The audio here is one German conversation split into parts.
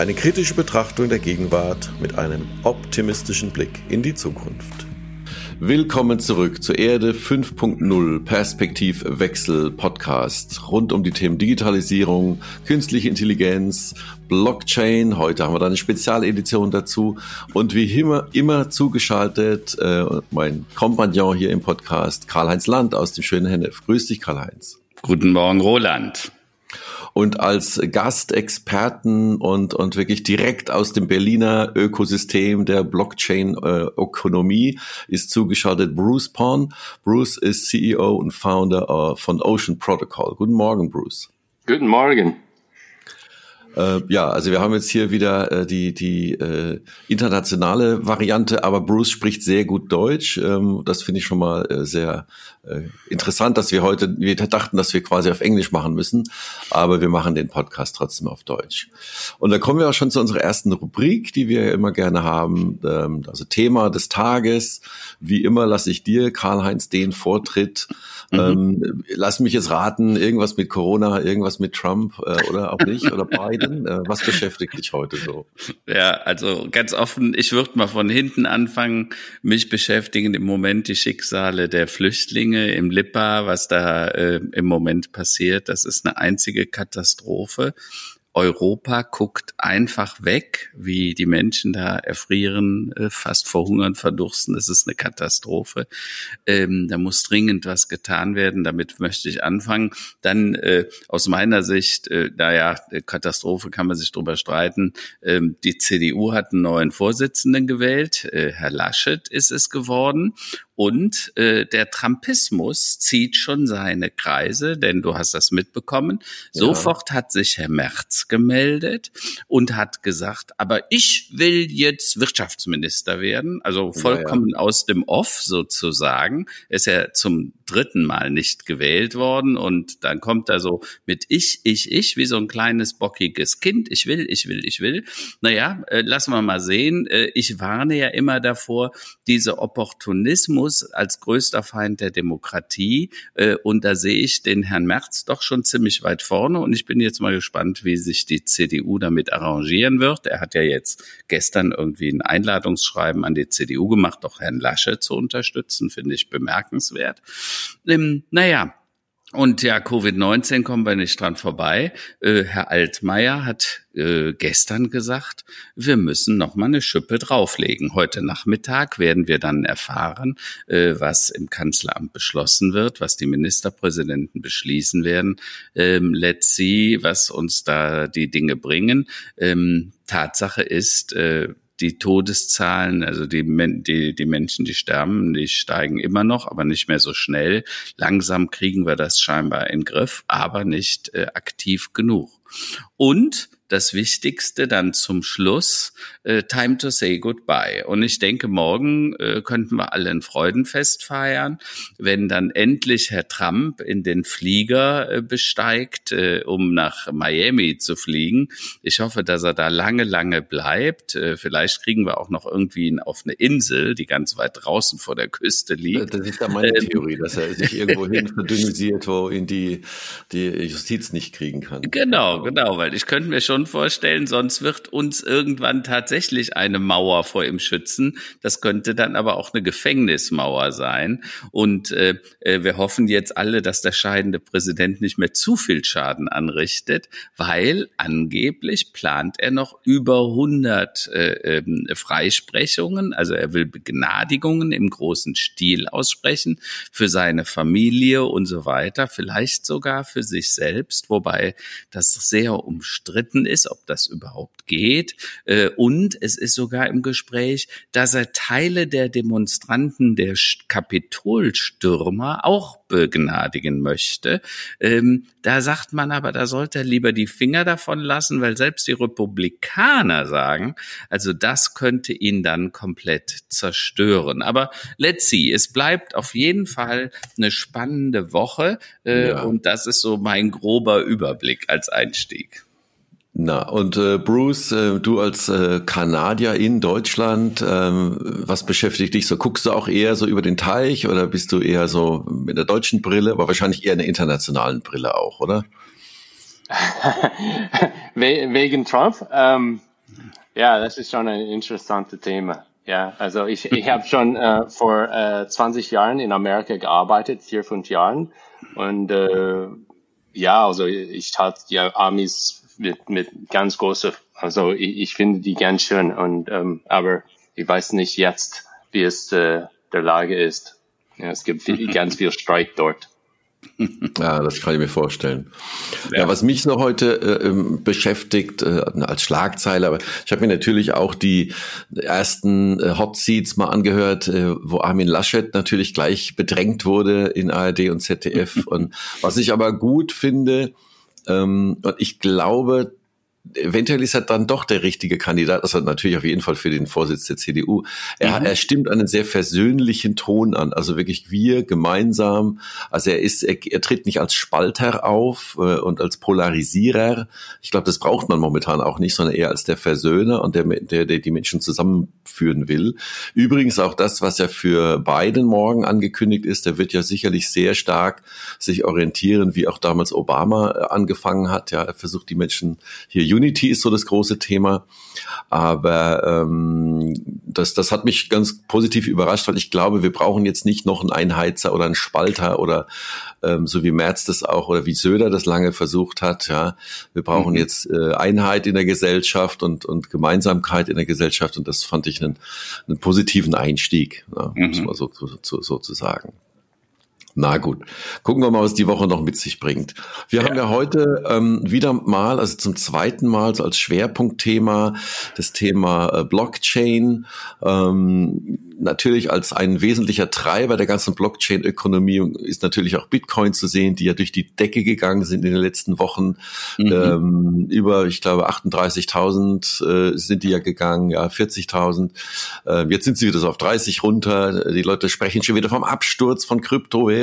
Eine kritische Betrachtung der Gegenwart mit einem optimistischen Blick in die Zukunft. Willkommen zurück zur Erde 5.0 Perspektivwechsel Podcast rund um die Themen Digitalisierung, künstliche Intelligenz, Blockchain. Heute haben wir da eine Spezialedition dazu und wie immer, immer zugeschaltet äh, mein Kompagnon hier im Podcast Karl-Heinz Land aus dem schönen Hennef. Grüß dich, Karl-Heinz. Guten Morgen, Roland und als Gastexperten und, und wirklich direkt aus dem Berliner Ökosystem der Blockchain-Ökonomie ist zugeschaltet Bruce Pond. Bruce ist CEO und Founder von Ocean Protocol. Guten Morgen, Bruce. Guten Morgen. Äh, ja, also wir haben jetzt hier wieder äh, die, die äh, internationale Variante, aber Bruce spricht sehr gut Deutsch. Ähm, das finde ich schon mal äh, sehr äh, interessant, dass wir heute, wir dachten, dass wir quasi auf Englisch machen müssen, aber wir machen den Podcast trotzdem auf Deutsch. Und da kommen wir auch schon zu unserer ersten Rubrik, die wir immer gerne haben, ähm, also Thema des Tages. Wie immer lasse ich dir, Karl-Heinz, den Vortritt. Mhm. Ähm, lass mich jetzt raten, irgendwas mit Corona, irgendwas mit Trump äh, oder auch nicht oder Biden. Äh, was beschäftigt dich heute so? Ja, also ganz offen, ich würde mal von hinten anfangen. Mich beschäftigen im Moment die Schicksale der Flüchtlinge im Lippa, was da äh, im Moment passiert. Das ist eine einzige Katastrophe. Europa guckt einfach weg, wie die Menschen da erfrieren, äh, fast verhungern, verdursten. Das ist eine Katastrophe. Ähm, da muss dringend was getan werden. Damit möchte ich anfangen. Dann äh, aus meiner Sicht, äh, naja, Katastrophe kann man sich drüber streiten. Ähm, die CDU hat einen neuen Vorsitzenden gewählt. Äh, Herr Laschet ist es geworden. Und äh, der Trumpismus zieht schon seine Kreise, denn du hast das mitbekommen. Ja. Sofort hat sich Herr Merz gemeldet und hat gesagt, aber ich will jetzt Wirtschaftsminister werden, also vollkommen ja, ja. aus dem Off sozusagen. Ist er zum dritten Mal nicht gewählt worden und dann kommt er so mit ich, ich, ich, wie so ein kleines bockiges Kind. Ich will, ich will, ich will. Naja, äh, lassen wir mal sehen. Äh, ich warne ja immer davor, diese Opportunismus als größter Feind der Demokratie. Äh, und da sehe ich den Herrn Merz doch schon ziemlich weit vorne. Und ich bin jetzt mal gespannt, wie sich die CDU damit arrangieren wird. Er hat ja jetzt gestern irgendwie ein Einladungsschreiben an die CDU gemacht, doch Herrn Lasche zu unterstützen, finde ich bemerkenswert. Ähm, naja, und ja, Covid-19 kommen wir nicht dran vorbei. Äh, Herr Altmaier hat äh, gestern gesagt, wir müssen noch mal eine Schippe drauflegen. Heute Nachmittag werden wir dann erfahren, äh, was im Kanzleramt beschlossen wird, was die Ministerpräsidenten beschließen werden. Ähm, let's see, was uns da die Dinge bringen. Ähm, Tatsache ist, äh, die Todeszahlen, also die, die, die Menschen, die sterben, die steigen immer noch, aber nicht mehr so schnell. Langsam kriegen wir das scheinbar in Griff, aber nicht äh, aktiv genug. Und das Wichtigste dann zum Schluss, äh, Time to say goodbye. Und ich denke, morgen äh, könnten wir alle ein Freudenfest feiern, wenn dann endlich Herr Trump in den Flieger äh, besteigt, äh, um nach Miami zu fliegen. Ich hoffe, dass er da lange, lange bleibt. Äh, vielleicht kriegen wir auch noch irgendwie ihn auf eine Insel, die ganz weit draußen vor der Küste liegt. Das ist ja meine ähm, Theorie, dass er sich irgendwo hin verdünnisiert, wo ihn die, die Justiz nicht kriegen kann. Genau, genau, weil ich könnte mir schon schon vorstellen, sonst wird uns irgendwann tatsächlich eine Mauer vor ihm schützen. Das könnte dann aber auch eine Gefängnismauer sein. Und äh, äh, wir hoffen jetzt alle, dass der scheidende Präsident nicht mehr zu viel Schaden anrichtet, weil angeblich plant er noch über 100 äh, äh, Freisprechungen. Also er will Begnadigungen im großen Stil aussprechen für seine Familie und so weiter, vielleicht sogar für sich selbst, wobei das sehr umstritten ist, ob das überhaupt geht. Äh, und es ist sogar im Gespräch, dass er Teile der Demonstranten, der Kapitolstürmer auch begnadigen möchte. Ähm, da sagt man aber, da sollte er lieber die Finger davon lassen, weil selbst die Republikaner sagen, also das könnte ihn dann komplett zerstören. Aber let's see, es bleibt auf jeden Fall eine spannende Woche äh, ja. und das ist so mein grober Überblick als Einstieg. Na, und äh, Bruce, äh, du als äh, Kanadier in Deutschland, ähm, was beschäftigt dich so? Guckst du auch eher so über den Teich oder bist du eher so mit der deutschen Brille, aber wahrscheinlich eher in der internationalen Brille auch, oder? Wegen Trump? Ähm, ja, das ist schon ein interessantes Thema. Ja, also ich, ich habe schon äh, vor äh, 20 Jahren in Amerika gearbeitet, vier, fünf Jahren. Und äh, ja, also ich tat ja Amis mit, mit ganz große, also ich, ich finde die ganz schön und ähm, aber ich weiß nicht jetzt, wie es äh, der Lage ist. Ja, es gibt viel, ganz viel Streit dort. Ja, das kann ich mir vorstellen. Ja, ja was mich noch heute äh, ähm, beschäftigt äh, als Schlagzeile, aber ich habe mir natürlich auch die ersten äh, Hot Seats mal angehört, äh, wo Armin Laschet natürlich gleich bedrängt wurde in ARD und ZDF. und was ich aber gut finde, ähm, und ich glaube, eventuell ist er dann doch der richtige Kandidat, also natürlich auf jeden Fall für den Vorsitz der CDU. Er, mhm. er stimmt einen sehr versöhnlichen Ton an, also wirklich wir gemeinsam. Also er ist, er, er tritt nicht als Spalter auf äh, und als Polarisierer. Ich glaube, das braucht man momentan auch nicht, sondern eher als der Versöhner und der, der, der die Menschen zusammenführen will. Übrigens auch das, was ja für Biden morgen angekündigt ist, der wird ja sicherlich sehr stark sich orientieren, wie auch damals Obama äh, angefangen hat. Ja, er versucht die Menschen hier Unity ist so das große Thema. Aber ähm, das, das hat mich ganz positiv überrascht, weil ich glaube, wir brauchen jetzt nicht noch einen Einheizer oder einen Spalter oder ähm, so wie Merz das auch oder wie Söder das lange versucht hat. Ja, wir brauchen mhm. jetzt äh, Einheit in der Gesellschaft und, und Gemeinsamkeit in der Gesellschaft und das fand ich einen, einen positiven Einstieg, ja, mhm. muss man so, so, so zu sagen. Na gut, gucken wir mal, was die Woche noch mit sich bringt. Wir ja. haben ja heute ähm, wieder mal, also zum zweiten Mal so als Schwerpunktthema das Thema äh, Blockchain. Ähm, natürlich als ein wesentlicher Treiber der ganzen Blockchain-Ökonomie ist natürlich auch Bitcoin zu sehen, die ja durch die Decke gegangen sind in den letzten Wochen. Mhm. Ähm, über, ich glaube, 38.000 äh, sind die ja gegangen, ja, 40.000. Äh, jetzt sind sie wieder so auf 30 runter. Die Leute sprechen schon wieder vom Absturz von Kryptowährungen,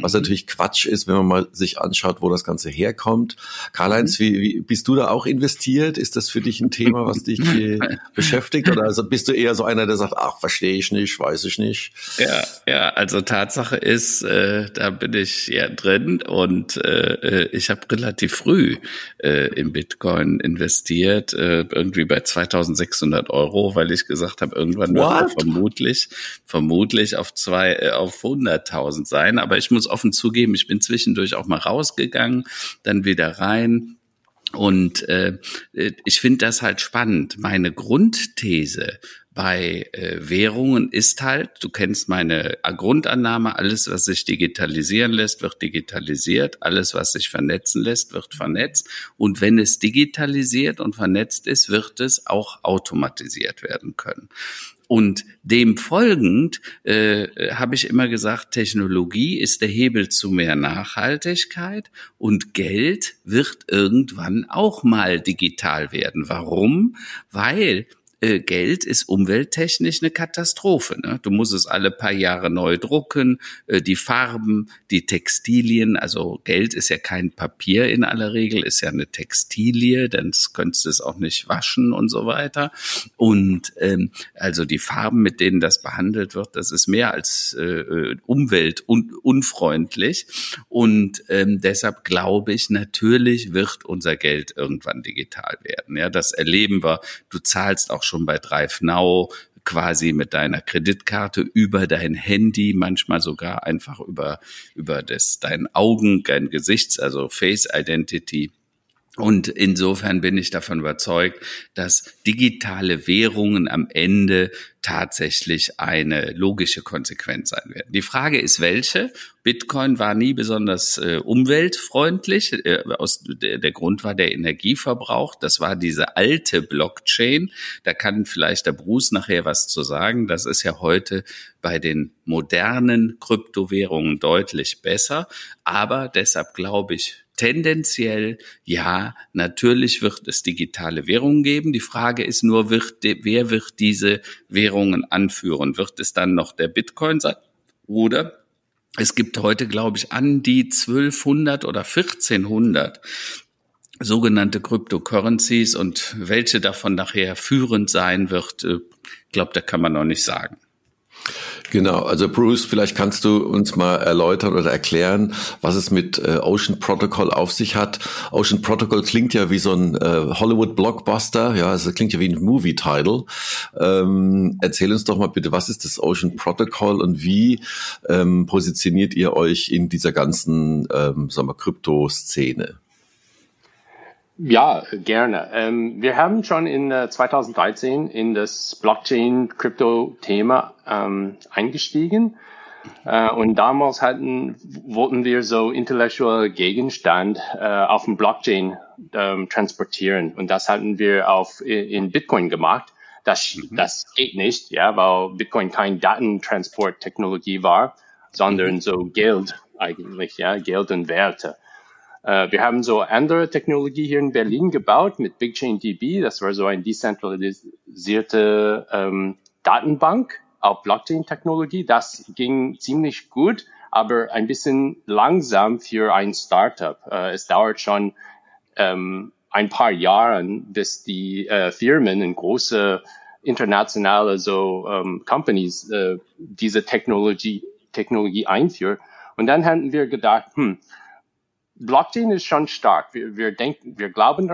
was mhm. natürlich Quatsch ist, wenn man mal sich anschaut, wo das Ganze herkommt. Karl-Heinz, mhm. wie, wie, bist du da auch investiert? Ist das für dich ein Thema, was dich beschäftigt? Oder also bist du eher so einer, der sagt, ach, verstehe ich nicht, weiß ich nicht. Ja, ja, also Tatsache ist, äh, da bin ich ja drin und äh, ich habe relativ früh äh, in Bitcoin investiert, äh, irgendwie bei 2600 Euro, weil ich gesagt habe, irgendwann wird er vermutlich, vermutlich auf zwei, äh, auf 100.000 sein. Aber ich muss offen zugeben, ich bin zwischendurch auch mal rausgegangen, dann wieder rein. Und äh, ich finde das halt spannend. Meine Grundthese bei äh, Währungen ist halt, du kennst meine Grundannahme, alles, was sich digitalisieren lässt, wird digitalisiert, alles, was sich vernetzen lässt, wird vernetzt. Und wenn es digitalisiert und vernetzt ist, wird es auch automatisiert werden können. Und dem folgend äh, habe ich immer gesagt, Technologie ist der Hebel zu mehr Nachhaltigkeit und Geld wird irgendwann auch mal digital werden. Warum? Weil äh, Geld ist umwelttechnisch eine Katastrophe. Ne? Du musst es alle paar Jahre neu drucken, äh, die Farben, die Textilien, also Geld ist ja kein Papier in aller Regel, ist ja eine Textilie, denn könntest du es auch nicht waschen und so weiter. Und ähm, also die Farben, mit denen das behandelt wird, das ist mehr als äh, umweltunfreundlich. Und ähm, deshalb glaube ich, natürlich wird unser Geld irgendwann digital werden. Ja, das erleben wir. Du zahlst auch schon bei Drive Now quasi mit deiner Kreditkarte über dein Handy, manchmal sogar einfach über, über das, dein Augen, dein Gesichts, also Face Identity Und insofern bin ich davon überzeugt, dass digitale Währungen am Ende tatsächlich eine logische Konsequenz sein werden. Die Frage ist, welche? Bitcoin war nie besonders äh, umweltfreundlich. Äh, aus, der, der Grund war der Energieverbrauch. Das war diese alte Blockchain. Da kann vielleicht der Bruce nachher was zu sagen. Das ist ja heute bei den modernen Kryptowährungen deutlich besser. Aber deshalb glaube ich, tendenziell ja, natürlich wird es digitale Währungen geben. Die Frage ist nur, wird, wer wird diese Währungen anführen? Wird es dann noch der Bitcoin sein? Oder es gibt heute, glaube ich, an die 1200 oder 1400 sogenannte Cryptocurrencies und welche davon nachher führend sein wird, äh, glaube, da kann man noch nicht sagen. Genau, also Bruce, vielleicht kannst du uns mal erläutern oder erklären, was es mit äh, Ocean Protocol auf sich hat. Ocean Protocol klingt ja wie so ein äh, Hollywood-Blockbuster, ja, also klingt ja wie ein Movie-Title. Ähm, erzähl uns doch mal bitte, was ist das Ocean Protocol und wie ähm, positioniert ihr euch in dieser ganzen, ähm, sagen wir, Krypto-Szene? Ja, gerne. Ähm, wir haben schon in äh, 2013 in das Blockchain-Krypto-Thema ähm, eingestiegen. Äh, und damals hatten, wollten wir so intellektuelle Gegenstand äh, auf dem Blockchain ähm, transportieren. Und das hatten wir auf, in Bitcoin gemacht. Das, mhm. das geht nicht, ja, weil Bitcoin kein Datentransporttechnologie war, sondern mhm. so Geld eigentlich, ja, Geld und Werte. Äh, wir haben so andere Technologie hier in Berlin gebaut mit BigchainDB. Das war so eine dezentralisierte ähm, Datenbank auf Blockchain-Technologie. Das ging ziemlich gut, aber ein bisschen langsam für ein Startup. Äh, es dauert schon ähm, ein paar Jahre, bis die äh, Firmen in große internationale so ähm, Companies äh, diese Technologie Technologie einführen. Und dann hatten wir gedacht, hm, Blockchain ist schon stark. Wir, wir denken, wir glauben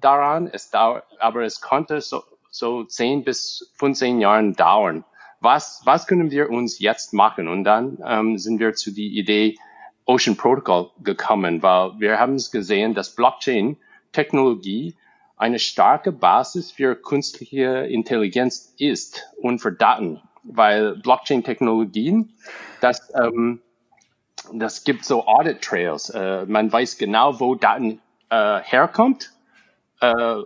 daran, es dauert, aber es konnte so, so 10 bis 15 Jahren dauern. Was, was können wir uns jetzt machen? Und dann ähm, sind wir zu die Idee Ocean Protocol gekommen, weil wir haben es gesehen, dass Blockchain-Technologie eine starke Basis für künstliche Intelligenz ist und für Daten, weil Blockchain-Technologien, das ähm, das gibt so Audit Trails. Äh, man weiß genau, wo Daten äh, herkommt, äh,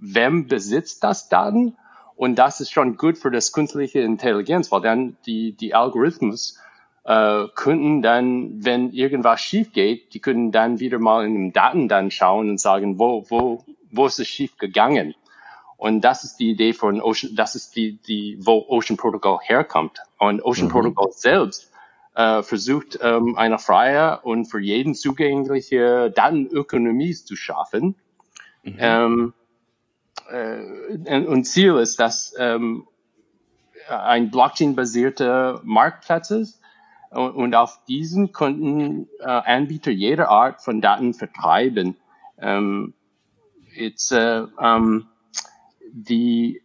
wem besitzt das Daten und das ist schon gut für das künstliche Intelligenz, weil dann die die Algorithmus äh, könnten dann, wenn irgendwas schief geht, die können dann wieder mal in den Daten dann schauen und sagen, wo wo wo ist es schief gegangen? Und das ist die Idee von Ocean, das ist die, die, wo Ocean Protocol herkommt. Und Ocean mhm. Protocol selbst äh, versucht, ähm, eine freie und für jeden zugängliche Datenökonomie zu schaffen. Mhm. Ähm, äh, und Ziel ist, dass ähm, ein Blockchain-basierter Marktplatz ist und, und auf diesen konnten äh, Anbieter jeder Art von Daten vertreiben. Ähm, jetzt, äh, ähm, die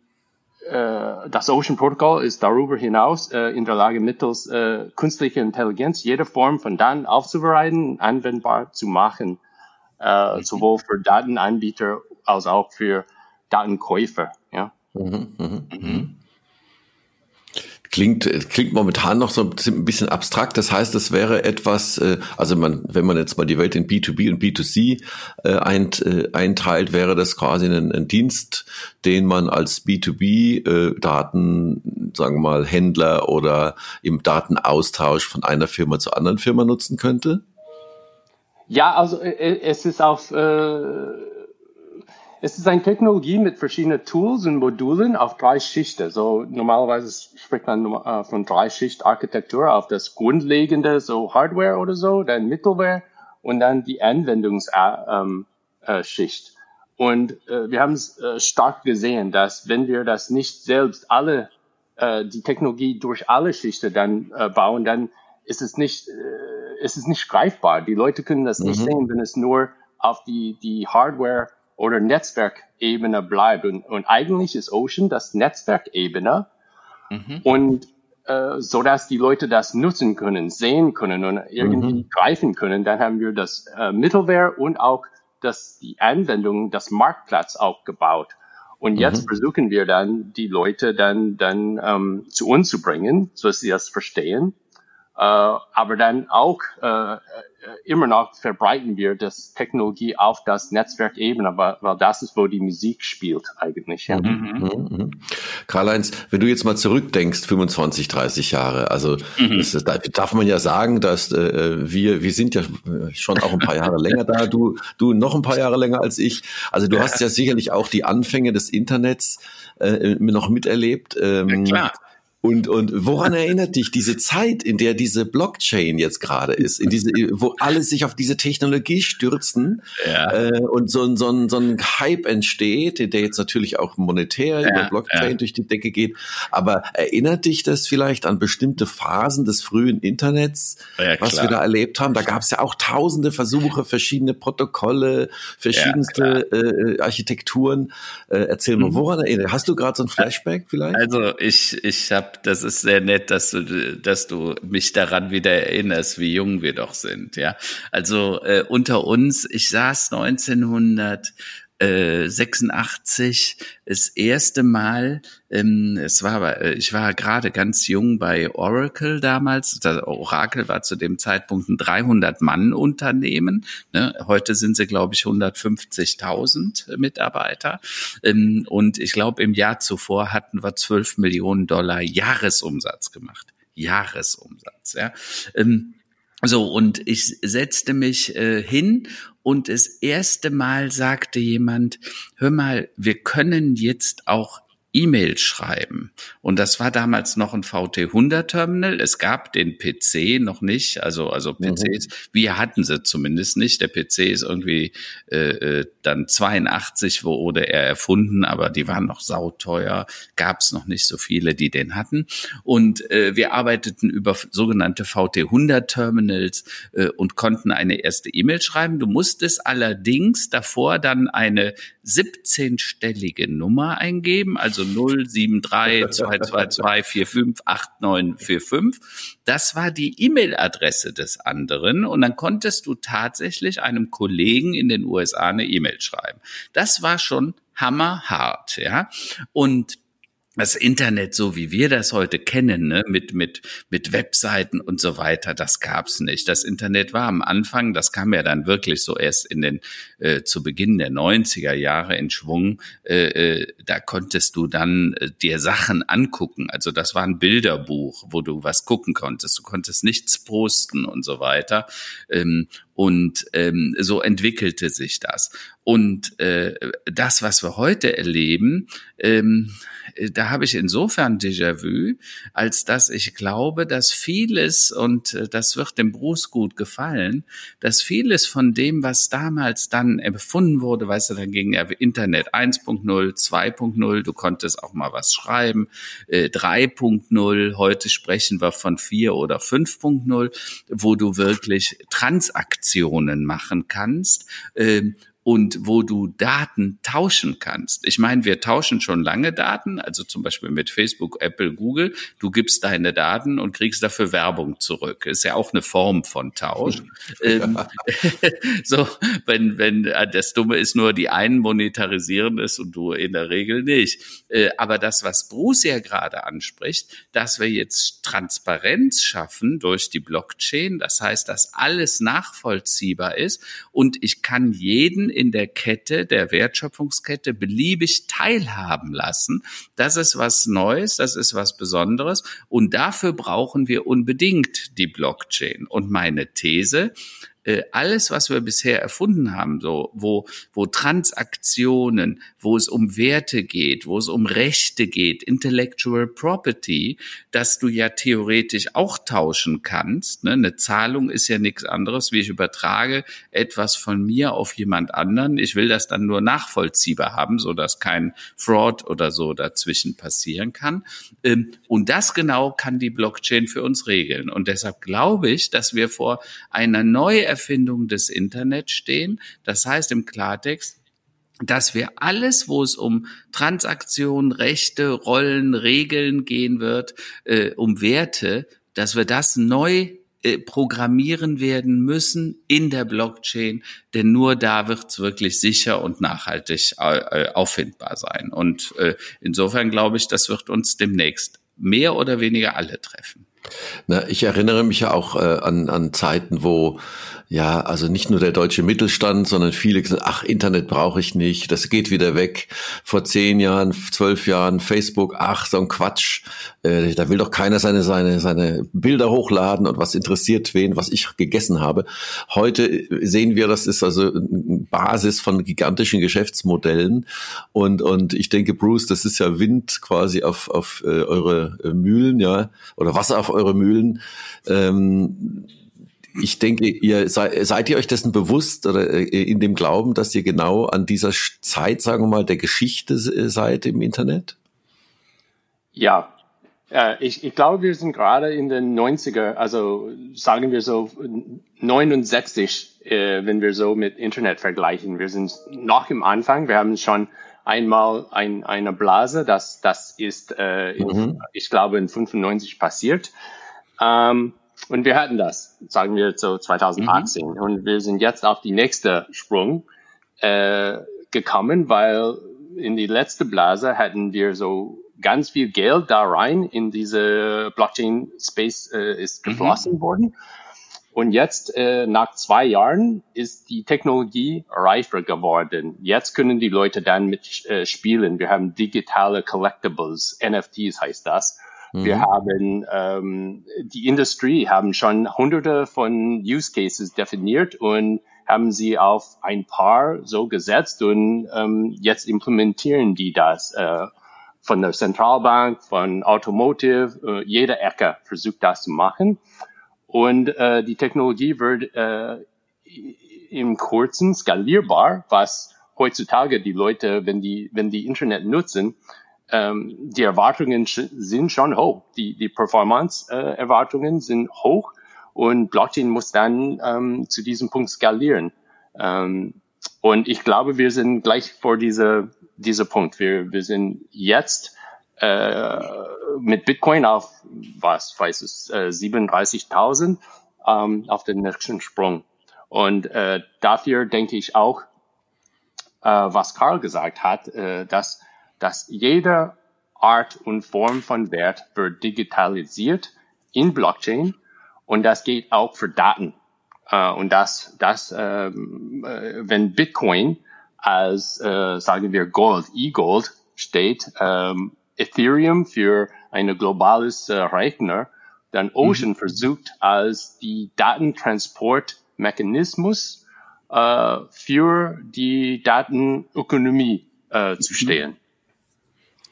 das Ocean Protocol ist darüber hinaus äh, in der Lage, mittels äh, künstlicher Intelligenz jede Form von Daten aufzubereiten, anwendbar zu machen, äh, mhm. sowohl für Datenanbieter als auch für Datenkäufer. Ja. Mhm, mh, mh. Klingt, klingt momentan noch so ein bisschen abstrakt. Das heißt, es wäre etwas, äh, also man, wenn man jetzt mal die Welt in B2B und B2C äh, eint, äh, einteilt, wäre das quasi ein, ein Dienst, den man als B2B äh, sagen wir mal, Händler oder im Datenaustausch von einer Firma zur anderen Firma nutzen könnte? Ja, also äh, es ist auf äh es ist eine Technologie mit verschiedenen Tools und Modulen auf drei Schichten. So normalerweise spricht man äh, von drei Schicht Architektur auf das grundlegende, so Hardware oder so, dann Middleware und dann die Anwendungsschicht. Ähm, äh, und äh, wir haben es äh, stark gesehen, dass wenn wir das nicht selbst alle äh, die Technologie durch alle Schichten dann äh, bauen, dann ist es nicht äh, ist es nicht greifbar. Die Leute können das mhm. nicht sehen, wenn es nur auf die die Hardware oder Netzwerkebene bleibt. Und, und eigentlich ist Ocean das Netzwerkebene mhm. und äh, so dass die Leute das nutzen können, sehen können und irgendwie mhm. greifen können. Dann haben wir das äh, Middleware und auch dass die Anwendung, das Marktplatz aufgebaut. Und jetzt mhm. versuchen wir dann, die Leute dann, dann ähm, zu uns zu bringen, so dass sie das verstehen. Äh, aber dann auch äh, immer noch verbreiten wir das Technologie auf das Netzwerkebene, weil, weil das ist, wo die Musik spielt eigentlich. Ja. Mhm, mhm, mhm. Karl-Heinz, wenn du jetzt mal zurückdenkst, 25, 30 Jahre, also mhm. das, das darf man ja sagen, dass äh, wir, wir sind ja schon auch ein paar Jahre länger da, du, du noch ein paar Jahre länger als ich. Also du hast ja sicherlich auch die Anfänge des Internets äh, noch miterlebt. Ähm, ja, klar. Und, und woran erinnert dich diese Zeit, in der diese Blockchain jetzt gerade ist, in diese, wo alle sich auf diese Technologie stürzen ja. äh, und so, so, so ein Hype entsteht, der jetzt natürlich auch monetär ja, über Blockchain ja. durch die Decke geht. Aber erinnert dich das vielleicht an bestimmte Phasen des frühen Internets, was wir da erlebt haben? Da gab es ja auch tausende Versuche, verschiedene Protokolle, verschiedenste äh, Architekturen. Äh, erzähl mal, mhm. woran erinnert? Hast du gerade so ein Flashback vielleicht? Also ich, ich habe das ist sehr nett, dass du, dass du mich daran wieder erinnerst, wie jung wir doch sind. Ja, also äh, unter uns, ich saß 1900 86 das erste Mal, ähm, es war aber, äh, ich war gerade ganz jung bei Oracle damals. Das Oracle war zu dem Zeitpunkt ein 300-Mann-Unternehmen. Ne? Heute sind sie, glaube ich, 150.000 Mitarbeiter. Ähm, und ich glaube, im Jahr zuvor hatten wir 12 Millionen Dollar Jahresumsatz gemacht. Jahresumsatz, ja. Ähm, so, und ich setzte mich äh, hin und das erste Mal sagte jemand, hör mal, wir können jetzt auch E-Mail schreiben. Und das war damals noch ein VT100-Terminal. Es gab den PC noch nicht, also, also PCs. Mhm. Wir hatten sie zumindest nicht. Der PC ist irgendwie äh, äh dann 82 wo, wurde er erfunden, aber die waren noch sauteuer. Gab es noch nicht so viele, die den hatten. Und äh, wir arbeiteten über sogenannte VT100-Terminals äh, und konnten eine erste E-Mail schreiben. Du musstest allerdings davor dann eine 17-stellige Nummer eingeben, also 0732224589945. Das war die E-Mail-Adresse des anderen und dann konntest du tatsächlich einem Kollegen in den USA eine E-Mail schreiben. Das war schon hammerhart, ja. Und das Internet, so wie wir das heute kennen, ne, mit, mit, mit Webseiten und so weiter, das gab's nicht. Das Internet war am Anfang, das kam ja dann wirklich so erst in den, äh, zu Beginn der 90er Jahre in Schwung, äh, äh, da konntest du dann äh, dir Sachen angucken. Also das war ein Bilderbuch, wo du was gucken konntest. Du konntest nichts posten und so weiter. Ähm, und ähm, so entwickelte sich das. Und äh, das, was wir heute erleben, ähm, da habe ich insofern Déjà-vu, als dass ich glaube, dass vieles, und äh, das wird dem Bruce gut gefallen, dass vieles von dem, was damals dann erfunden wurde, weißt du, dann ging ja Internet 1.0, 2.0, du konntest auch mal was schreiben, äh, 3.0, heute sprechen wir von 4 oder 5.0, wo du wirklich Transaktionen Transaktionen machen kannst. Äh, und wo du Daten tauschen kannst. Ich meine, wir tauschen schon lange Daten, also zum Beispiel mit Facebook, Apple, Google. Du gibst deine Daten und kriegst dafür Werbung zurück. Ist ja auch eine Form von Tausch. ähm, so, wenn, wenn äh, das Dumme ist nur, die einen monetarisieren es und du in der Regel nicht. Äh, aber das, was Bruce ja gerade anspricht, dass wir jetzt Transparenz schaffen durch die Blockchain, das heißt, dass alles nachvollziehbar ist und ich kann jeden in der Kette, der Wertschöpfungskette beliebig teilhaben lassen. Das ist was Neues, das ist was Besonderes und dafür brauchen wir unbedingt die Blockchain. Und meine These, äh, alles, was wir bisher erfunden haben, so wo wo Transaktionen, wo es um Werte geht, wo es um Rechte geht, Intellectual Property, dass du ja theoretisch auch tauschen kannst. Ne? Eine Zahlung ist ja nichts anderes, wie ich übertrage etwas von mir auf jemand anderen. Ich will das dann nur nachvollziehbar haben, so dass kein Fraud oder so dazwischen passieren kann. Ähm, und das genau kann die Blockchain für uns regeln. Und deshalb glaube ich, dass wir vor einer neuen Neuerfindung des Internets stehen. Das heißt im Klartext, dass wir alles, wo es um Transaktionen, Rechte, Rollen, Regeln gehen wird, äh, um Werte, dass wir das neu äh, programmieren werden müssen in der Blockchain, denn nur da wird's wirklich sicher und nachhaltig äh, auffindbar sein. Und äh, insofern glaube ich, das wird uns demnächst mehr oder weniger alle treffen. Na, ich erinnere mich ja auch äh, an, an Zeiten, wo ja, also nicht nur der deutsche Mittelstand, sondern viele gesagt, ach, Internet brauche ich nicht, das geht wieder weg. Vor zehn Jahren, zwölf Jahren, Facebook, ach, so ein Quatsch. Äh, da will doch keiner seine, seine, seine Bilder hochladen und was interessiert wen, was ich gegessen habe. Heute sehen wir, das ist also eine Basis von gigantischen Geschäftsmodellen. Und, und ich denke, Bruce, das ist ja Wind quasi auf, auf äh, eure äh, Mühlen, ja, oder Wasser auf eure Mühlen. Ähm, ich denke, ihr sei, seid ihr euch dessen bewusst oder äh, in dem Glauben, dass ihr genau an dieser Zeit, sagen wir mal, der Geschichte äh, seid im Internet? Ja, äh, ich, ich glaube, wir sind gerade in den 90er, also sagen wir so 69, äh, wenn wir so mit Internet vergleichen. Wir sind noch im Anfang. Wir haben schon einmal ein, eine Blase, das, das ist, äh, in, mhm. ich glaube, in 95 passiert. Ähm, und wir hatten das, sagen wir so 2018. Mhm. Und wir sind jetzt auf die nächste Sprung äh, gekommen, weil in die letzte Blase hatten wir so ganz viel Geld da rein in diese Blockchain-Space äh, ist mhm. geflossen mhm. worden. Und jetzt, äh, nach zwei Jahren, ist die Technologie reifer geworden. Jetzt können die Leute dann mit äh, spielen. Wir haben digitale Collectibles, NFTs heißt das. Mhm. Wir haben ähm, die Industrie haben schon hunderte von Use Cases definiert und haben sie auf ein paar so gesetzt und ähm, jetzt implementieren die das. Äh, von der Zentralbank, von Automotive, äh, jede Ecke versucht das zu machen. Und äh, die Technologie wird äh, im Kurzen skalierbar, was heutzutage die Leute, wenn die, wenn die Internet nutzen, ähm, die Erwartungen sind schon hoch. Die, die Performance-Erwartungen äh, sind hoch und Blockchain muss dann ähm, zu diesem Punkt skalieren. Ähm, und ich glaube, wir sind gleich vor dieser, dieser Punkt. Wir, wir sind jetzt äh, mit Bitcoin auf, was weiß es, äh, 37.000 ähm, auf den nächsten Sprung. Und äh, dafür denke ich auch, äh, was Karl gesagt hat, äh, dass dass jede Art und Form von Wert wird digitalisiert in Blockchain und das geht auch für Daten. Uh, und das, das, äh, wenn Bitcoin als, äh, sagen wir Gold, E-Gold steht, ähm, Ethereum für ein globales Rechner, dann mhm. Ocean mhm. versucht als die Datentransportmechanismus für die Datenökonomie zu mhm. stehen.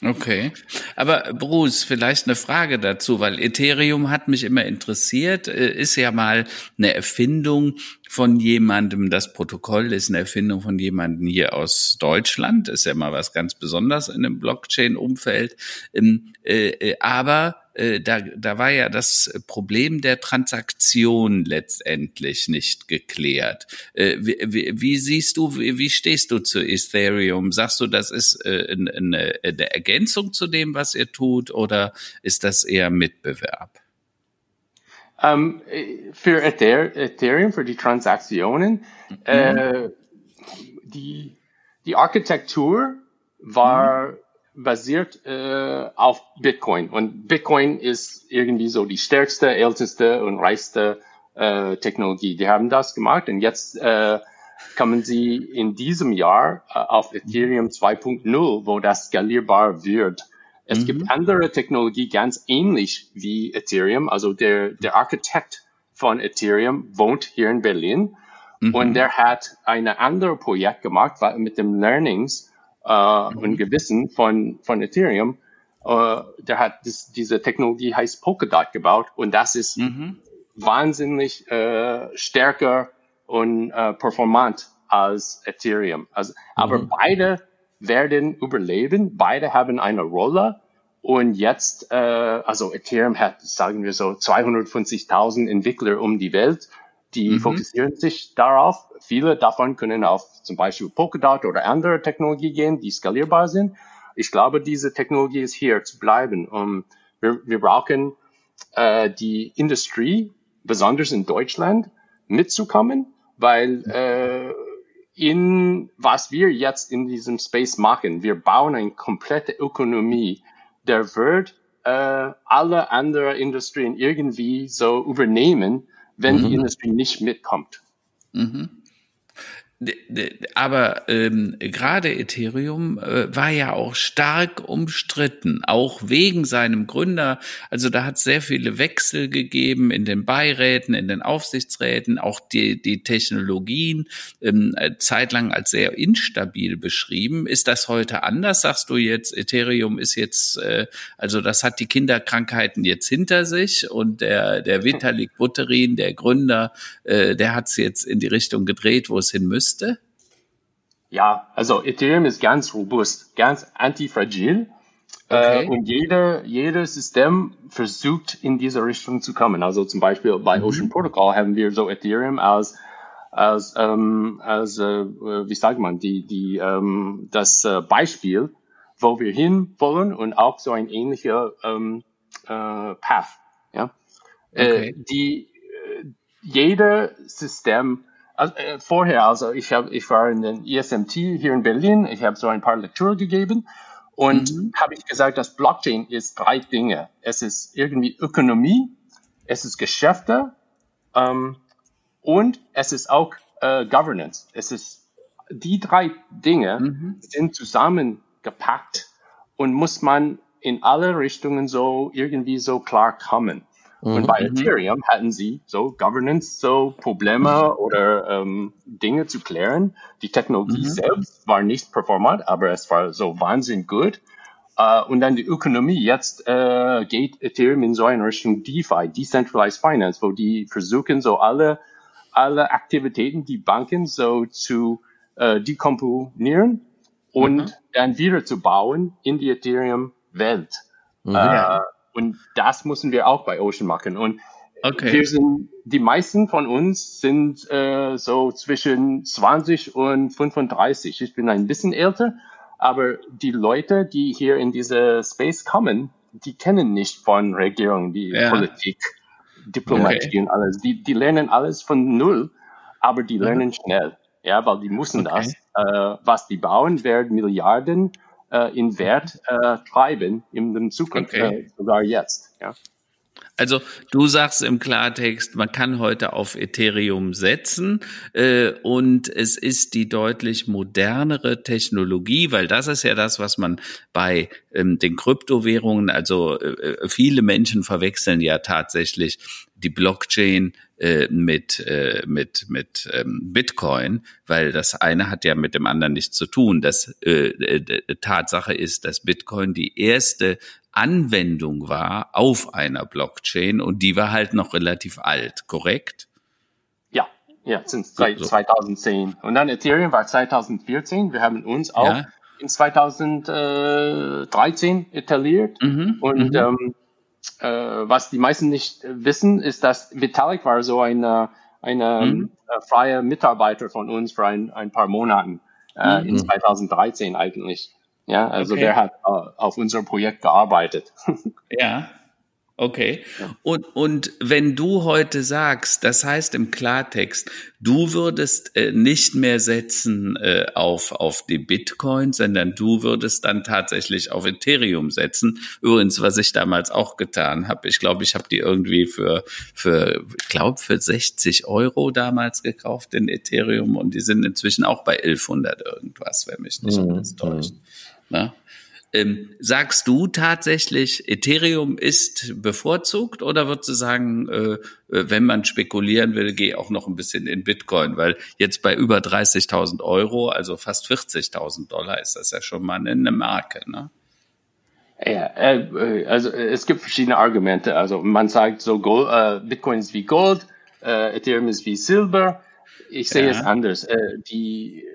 Okay. Aber Bruce, vielleicht eine Frage dazu, weil Ethereum hat mich immer interessiert, äh, ist ja mal eine Erfindung von jemandem, das Protokoll ist eine Erfindung von jemandem hier aus Deutschland, ist ja mal was ganz Besonderes in dem Blockchain-Umfeld. Ähm, äh, äh, aber äh, da, da war ja das Problem der Transaktion letztendlich nicht geklärt. Äh, wie, wie, wie, siehst du, wie, wie, stehst du zu Ethereum? Sagst du, das ist äh, eine, eine Ergänzung zu dem, was ihr tut, oder ist das eher Mitbewerb? Um, ähm, für Ethereum, für die Transaktionen, mhm. äh, die, die Architektur war mhm basiert äh, auf Bitcoin. Und Bitcoin ist irgendwie so die stärkste, älteste und reichste äh, Technologie. Die haben das gemacht und jetzt äh, kommen sie in diesem Jahr äh, auf Ethereum 2.0, wo das skalierbar wird. Es mhm. gibt andere Technologie ganz ähnlich wie Ethereum. Also der, der Architekt von Ethereum wohnt hier in Berlin mhm. und der hat ein anderes Projekt gemacht mit dem Learnings äh, mhm. und Gewissen von, von Ethereum, äh, der hat das, diese Technologie heißt Polkadot gebaut und das ist mhm. wahnsinnig äh, stärker und äh, performant als Ethereum. Also, mhm. Aber beide werden überleben, beide haben eine Rolle und jetzt, äh, also Ethereum hat, sagen wir so, 250.000 Entwickler um die Welt die mhm. fokussieren sich darauf. Viele davon können auf zum Beispiel Polkadot oder andere Technologie gehen, die skalierbar sind. Ich glaube, diese Technologie ist hier zu bleiben. Um, wir, wir brauchen äh, die Industrie, besonders in Deutschland, mitzukommen, weil äh, in was wir jetzt in diesem Space machen, wir bauen eine komplette Ökonomie, der wird äh, alle anderen Industrien irgendwie so übernehmen, wenn mhm. die Industrie nicht mitkommt. Mhm. Aber ähm, gerade Ethereum äh, war ja auch stark umstritten, auch wegen seinem Gründer. Also da hat sehr viele Wechsel gegeben in den Beiräten, in den Aufsichtsräten, auch die, die Technologien ähm, zeitlang als sehr instabil beschrieben. Ist das heute anders? Sagst du jetzt, Ethereum ist jetzt, äh, also das hat die Kinderkrankheiten jetzt hinter sich und der, der Vitalik Buterin, der Gründer, äh, der hat es jetzt in die Richtung gedreht, wo es hin müsste müsste? Ja, also Ethereum ist ganz robust, ganz antifragil. Äh, okay. Äh, und jeder, jedes System versucht in diese Richtung zu kommen. Also zum Beispiel bei mhm. Ocean Protocol haben wir so Ethereum als als, ähm, als äh, wie sagt man, die, die, ähm, das äh, Beispiel, wo wir hin wollen und auch so ein ähnlicher ähm, äh, Path. Ja? Äh, okay. Äh, die, jeder System also, äh, vorher, also ich habe, ich war in den ESMT hier in Berlin, ich habe so ein paar Lektüre gegeben und mhm. habe ich gesagt, dass Blockchain ist drei Dinge. Es ist irgendwie Ökonomie, es ist Geschäfte ähm, und es ist auch äh, Governance. Es ist die drei Dinge mhm. sind zusammengepackt und muss man in alle Richtungen so irgendwie so klar kommen. Und bei mhm. Ethereum hatten sie so Governance, so Probleme oder ähm, Dinge zu klären. Die Technologie mhm. selbst war nicht performant, aber es war so wahnsinnig gut. Uh, und dann die Ökonomie. Jetzt uh, geht Ethereum in so eine Richtung DeFi, Decentralized Finance, wo die versuchen, so alle, alle Aktivitäten, die Banken so zu uh, dekomponieren und mhm. dann wieder zu bauen in die Ethereum-Welt. Mhm. Uh, und das müssen wir auch bei Ocean machen. Und okay. wir sind, die meisten von uns sind äh, so zwischen 20 und 35. Ich bin ein bisschen älter, aber die Leute, die hier in diese Space kommen, die kennen nicht von Regierung, die ja. Politik, Diplomatie okay. und alles. Die, die lernen alles von null, aber die lernen mhm. schnell. Ja, weil die müssen okay. das. Äh, was die bauen, werden Milliarden äh, in Wert äh, treiben in der Zukunft, okay. äh, sogar jetzt. Ja. Also du sagst im Klartext, man kann heute auf Ethereum setzen äh, und es ist die deutlich modernere Technologie, weil das ist ja das, was man bei ähm, den Kryptowährungen, also äh, äh viele Menschen verwechseln ja tatsächlich die Blockchain äh, mit äh, mit mit ähm, Bitcoin, weil das eine hat ja mit dem anderen nichts zu tun. Das äh, äh, Tatsache ist, dass Bitcoin die erste Anwendung war auf einer Blockchain und die war halt noch relativ alt, korrekt? Ja, ja, sind seit so. 2010. Und dann Ethereum war 2014. Wir haben uns auch ja. in 2013 etabliert mhm, und mhm. Ähm, äh, was die meisten nicht wissen, ist, dass Vitalik war so eine, eine mhm. äh, freie Mitarbeiter von uns für ein, ein paar Monaten äh, mhm. in 2013 eigentlich. Ja, also okay. der hat äh, auf unserem Projekt gearbeitet. ja. Okay. Und, und wenn du heute sagst, das heißt im Klartext, du würdest äh, nicht mehr setzen äh, auf, auf die Bitcoin, sondern du würdest dann tatsächlich auf Ethereum setzen. Übrigens, was ich damals auch getan habe. Ich glaube, ich habe die irgendwie für, für ich glaube, für 60 Euro damals gekauft in Ethereum und die sind inzwischen auch bei 1100 irgendwas, wenn mich nicht mhm. alles täuscht. Ne? Ähm, sagst du tatsächlich, Ethereum ist bevorzugt oder würdest du sagen, äh, äh wenn man spekulieren will, geh auch noch ein bisschen in Bitcoin, weil jetzt bei über 30.000 Euro, also fast 40.000 Dollar, ist das ja schon mal eine Marke, ne? Ja, äh, also es gibt verschiedene Argumente. Also man sagt so, Gold, äh, Bitcoin ist wie Gold, äh, Ethereum ist wie Silber. Ich sehe ja. es anders. Äh, die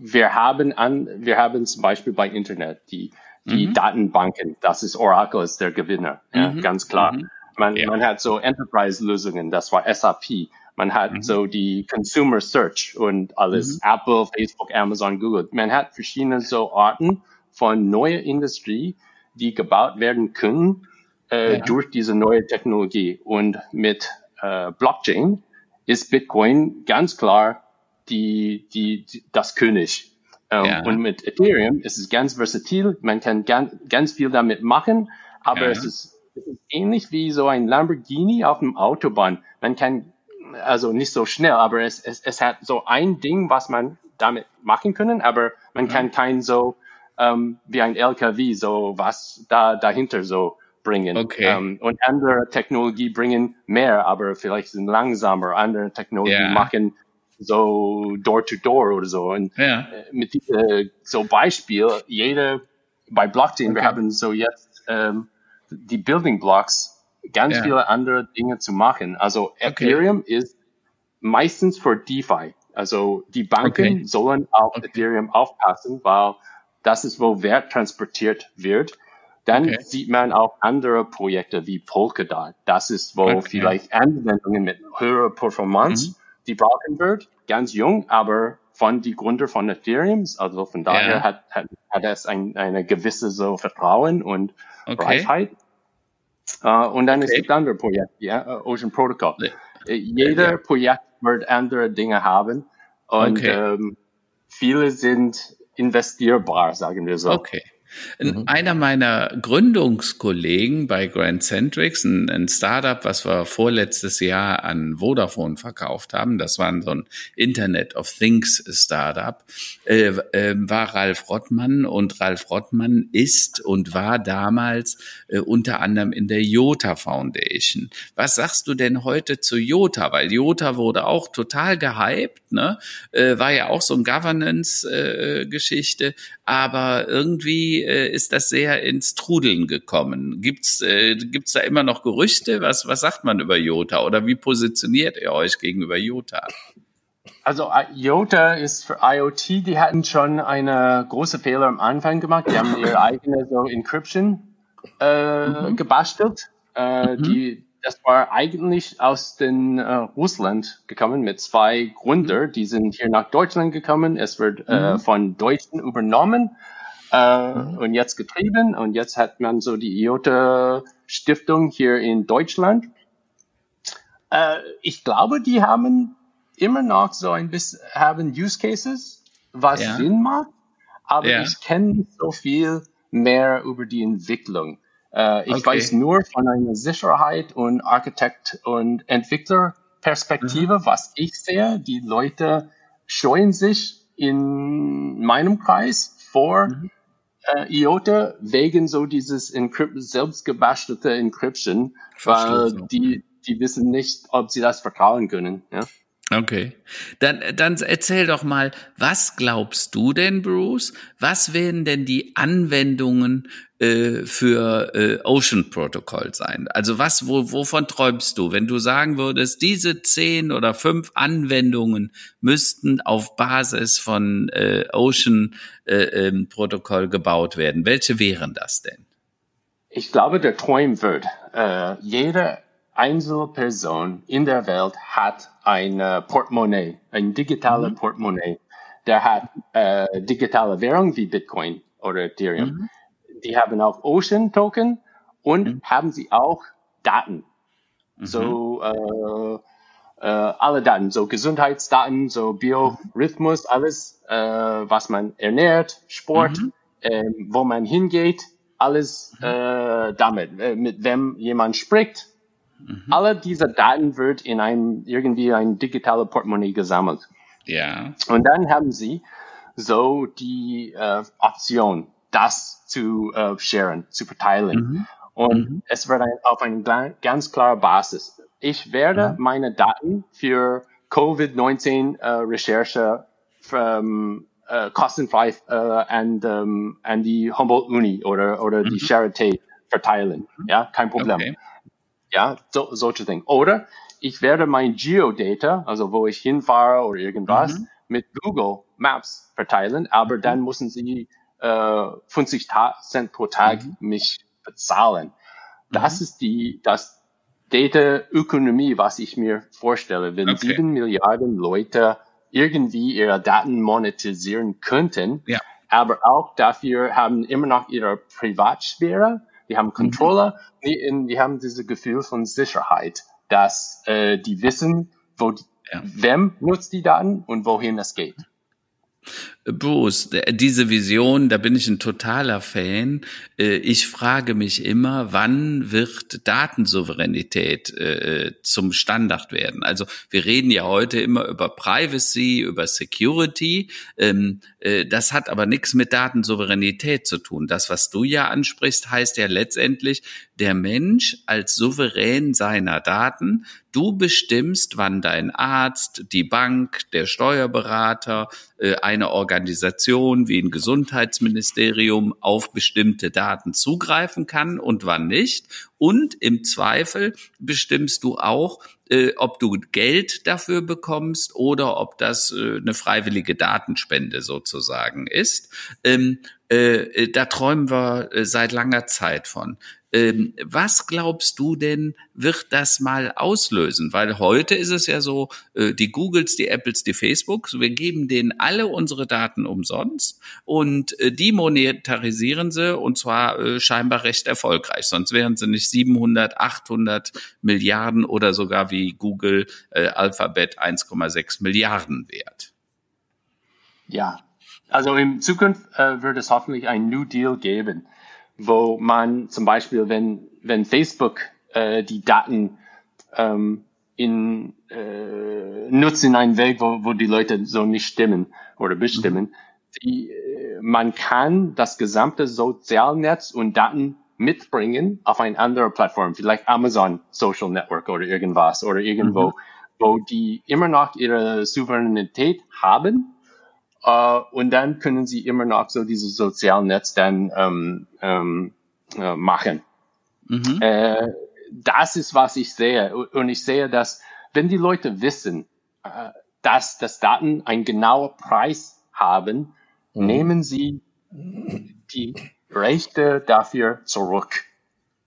wir haben an, wir haben zum Beispiel bei Internet die, die mhm. Datenbanken, das ist Oracle ist der Gewinner, ja, mhm. ganz klar. Mhm. Man, ja. man hat so Enterprise-Lösungen, das war SAP. Man hat mhm. so die Consumer Search und alles, mhm. Apple, Facebook, Amazon, Google. Man hat verschiedene so Arten von neuer Industrie, die gebaut werden können äh, ja. durch diese neue Technologie. Und mit äh, Blockchain ist Bitcoin ganz klar die, die, die das König. Ähm, ja. Und mit Ethereum ist es ganz versatil. Man kann ganz, ganz viel damit machen, aber ja. es, ist, es ist ähnlich wie so ein Lamborghini auf dem Autobahn. Man kann also nicht so schnell, aber es, es, es hat so ein Ding, was man damit machen können, aber man ja. kann kein so ähm, wie ein LKW so was da dahinter so bringen. Okay. Ähm, und andere Technologie bringen mehr, aber vielleicht sind langsamer. Andere Technologie yeah. machen so Door to Door oder so. Und ja. mit äh, so Beispiel, jede bei Blockchain, okay. wir haben so jetzt ähm, die Building Blocks, ganz ja. viele andere Dinge zu machen. Also Ethereum okay. ist meistens für DeFi. Also die Banken okay. sollen auf Ethereum aufpassen, weil das ist, wo Wert transportiert wird. Dann okay. sieht man auch andere Projekte wie Polkadot. Das ist, wo okay. vielleicht Anwendungen mit höherer Performance, mhm. die brauchen wird. Ganz jung, aber von die Gründer von Ethereum. Also von daher ja. hat, hat, hat es ein, eine gewisse so Vertrauen und okay. Reichheit. Uh, und dann okay. es gibt andere Projekte, ja, uh, Ocean Protocol. Ja. Äh, jeder ja. Projekt wird andere Dinge haben und okay. ähm, viele sind investierbar, sagen wir so. Okay. Mhm. Einer meiner Gründungskollegen bei Grand Centrics, ein, ein, Startup, was wir vorletztes Jahr an Vodafone verkauft haben, das war so ein Internet of Things Startup, äh, äh, war Ralf Rottmann und Ralf Rottmann ist und war damals äh, unter anderem in der Jota Foundation. Was sagst du denn heute zu Jota? Weil Jota wurde auch total gehypt, ne? Äh, war ja auch so ein Governance-Geschichte, äh, aber irgendwie äh, ist das sehr ins Trudeln gekommen. Gibt's äh, gibt's da immer noch Gerüchte? Was was sagt man über Jota oder wie positioniert ihr euch gegenüber Jota? Also Jota ist für IoT, die hatten schon eine große Fehler am Anfang gemacht. Die haben ihre eigene so Encryption äh, mhm. gebastelt. Äh, mhm. Die das war eigentlich aus den äh, Russland gekommen mit zwei Gründer. Mhm. Die sind hier nach Deutschland gekommen. Es wird äh, mhm. von Deutschen übernommen äh, mhm. und jetzt getrieben. Und jetzt hat man so die IOTA Stiftung hier in Deutschland. Äh, ich glaube, die haben immer noch so ein bisschen haben Use Cases, was ja. Sinn macht. Aber ja. ich kenne nicht so viel mehr über die Entwicklung. Äh, ich okay. weiß nur von einer Sicherheit und Architekt- und Entwicklerperspektive, mhm. was ich sehe. Die Leute scheuen sich in meinem Kreis vor mhm. äh, IOTA wegen so dieses Encrypt selbstgebastelte Encryption, weil die, die wissen nicht, ob sie das vertrauen können. Ja? Okay. Dann, dann erzähl doch mal, was glaubst du denn, Bruce? Was werden denn die Anwendungen äh, für äh, Ocean Protocol sein? Also was, wo, wovon träumst du, wenn du sagen würdest, diese zehn oder fünf Anwendungen müssten auf Basis von äh, Ocean äh, ähm, Protocol gebaut werden? Welche wären das denn? Ich glaube, der Träum wird, äh, jede einzelne Person in der Welt hat ein Portemonnaie, ein digitales mhm. Portemonnaie. Der hat äh, digitale Währung wie Bitcoin oder Ethereum. Mhm. Die haben auch Ocean Token und mhm. haben sie auch Daten. Mhm. So äh, äh, alle Daten, so Gesundheitsdaten, so Biorhythmus, alles, äh, was man ernährt, Sport, mhm. ähm, wo man hingeht, alles mhm. äh, damit, mit wem jemand spricht, Mhm. Alle diese Daten wird in ein, irgendwie ein digitale Portemonnaie gesammelt. Ja. Und dann haben sie so die äh, Option, das zu äh, sharen, zu verteilen. Mhm. Und mhm. es wird ein, auf eine ganz klare Basis. Ich werde mhm. meine Daten für Covid-19 äh, from, äh, kostenfrei äh, an, um, an die Humboldt Uni oder, oder die mhm. Charité verteilen. Ja, kein Problem. Okay. Ja, so, solche Dinge. Oder ich werde mein Geodata, also wo ich hinfahre oder irgendwas, mhm. mit Google Maps verteilen, aber mhm. dann müssen sie äh, 50 Cent pro Tag mhm. mich bezahlen. Das mhm. ist die, das Data-Ökonomie, was ich mir vorstelle. Wenn okay. sieben Milliarden Leute irgendwie ihre Daten monetisieren könnten, ja. aber auch dafür haben immer noch ihre Privatsphäre die haben Controller, mhm. die, in, die haben dieses Gefühl von Sicherheit. dass äh, die wissen, wo die, ja. wem nutzt die Daten und wohin es geht. Bruce, diese Vision, da bin ich ein totaler Fan. Äh, ich frage mich immer, wann wird Datensouveränität äh, zum Standard werden? Also wir reden ja heute immer über Privacy, über Security. Ähm, äh, das hat aber nichts mit Datensouveränität zu tun. Das, was du ja ansprichst, heißt ja letztendlich, der Mensch als Souverän seiner Daten. Du bestimmst, wann dein Arzt, die Bank, der Steuerberater, eine Organisation wie ein Gesundheitsministerium auf bestimmte Daten zugreifen kann und wann nicht. Und im Zweifel bestimmst du auch, äh, ob du Geld dafür bekommst oder ob das äh, eine freiwillige Datenspende sozusagen ist. Ähm, äh, da träumen wir äh, seit langer Zeit von. Ähm, was glaubst du denn, wird das mal auslösen? Weil heute ist es ja so, äh, die Googles, die Apples, die Facebooks, wir geben denen alle unsere Daten umsonst und äh, die monetarisieren sie und zwar äh, scheinbar recht erfolgreich. Sonst wären sie nicht 700, 800 Milliarden oder sogar wie Google äh, Alphabet 1,6 Milliarden wert. Ja, also in Zukunft äh, wird es hoffentlich ein New Deal geben wo man zum Beispiel, wenn, wenn Facebook äh, die Daten ähm, in, äh, nutzt in einem Weg, wo, wo die Leute so nicht stimmen oder bestimmen, mhm. die, äh, man kann das gesamte Sozialnetz und Daten mitbringen auf eine andere Plattform, vielleicht Amazon Social Network oder irgendwas oder irgendwo, mhm. wo die immer noch ihre Souveränität haben Uh, und dann können sie immer noch so dieses Sozialnetz dann ähm, ähm, äh, machen. Mhm. Äh, das ist, was ich sehe. Und ich sehe, dass wenn die Leute wissen, äh, dass das Daten einen genauen Preis haben, mhm. nehmen sie die Rechte dafür zurück.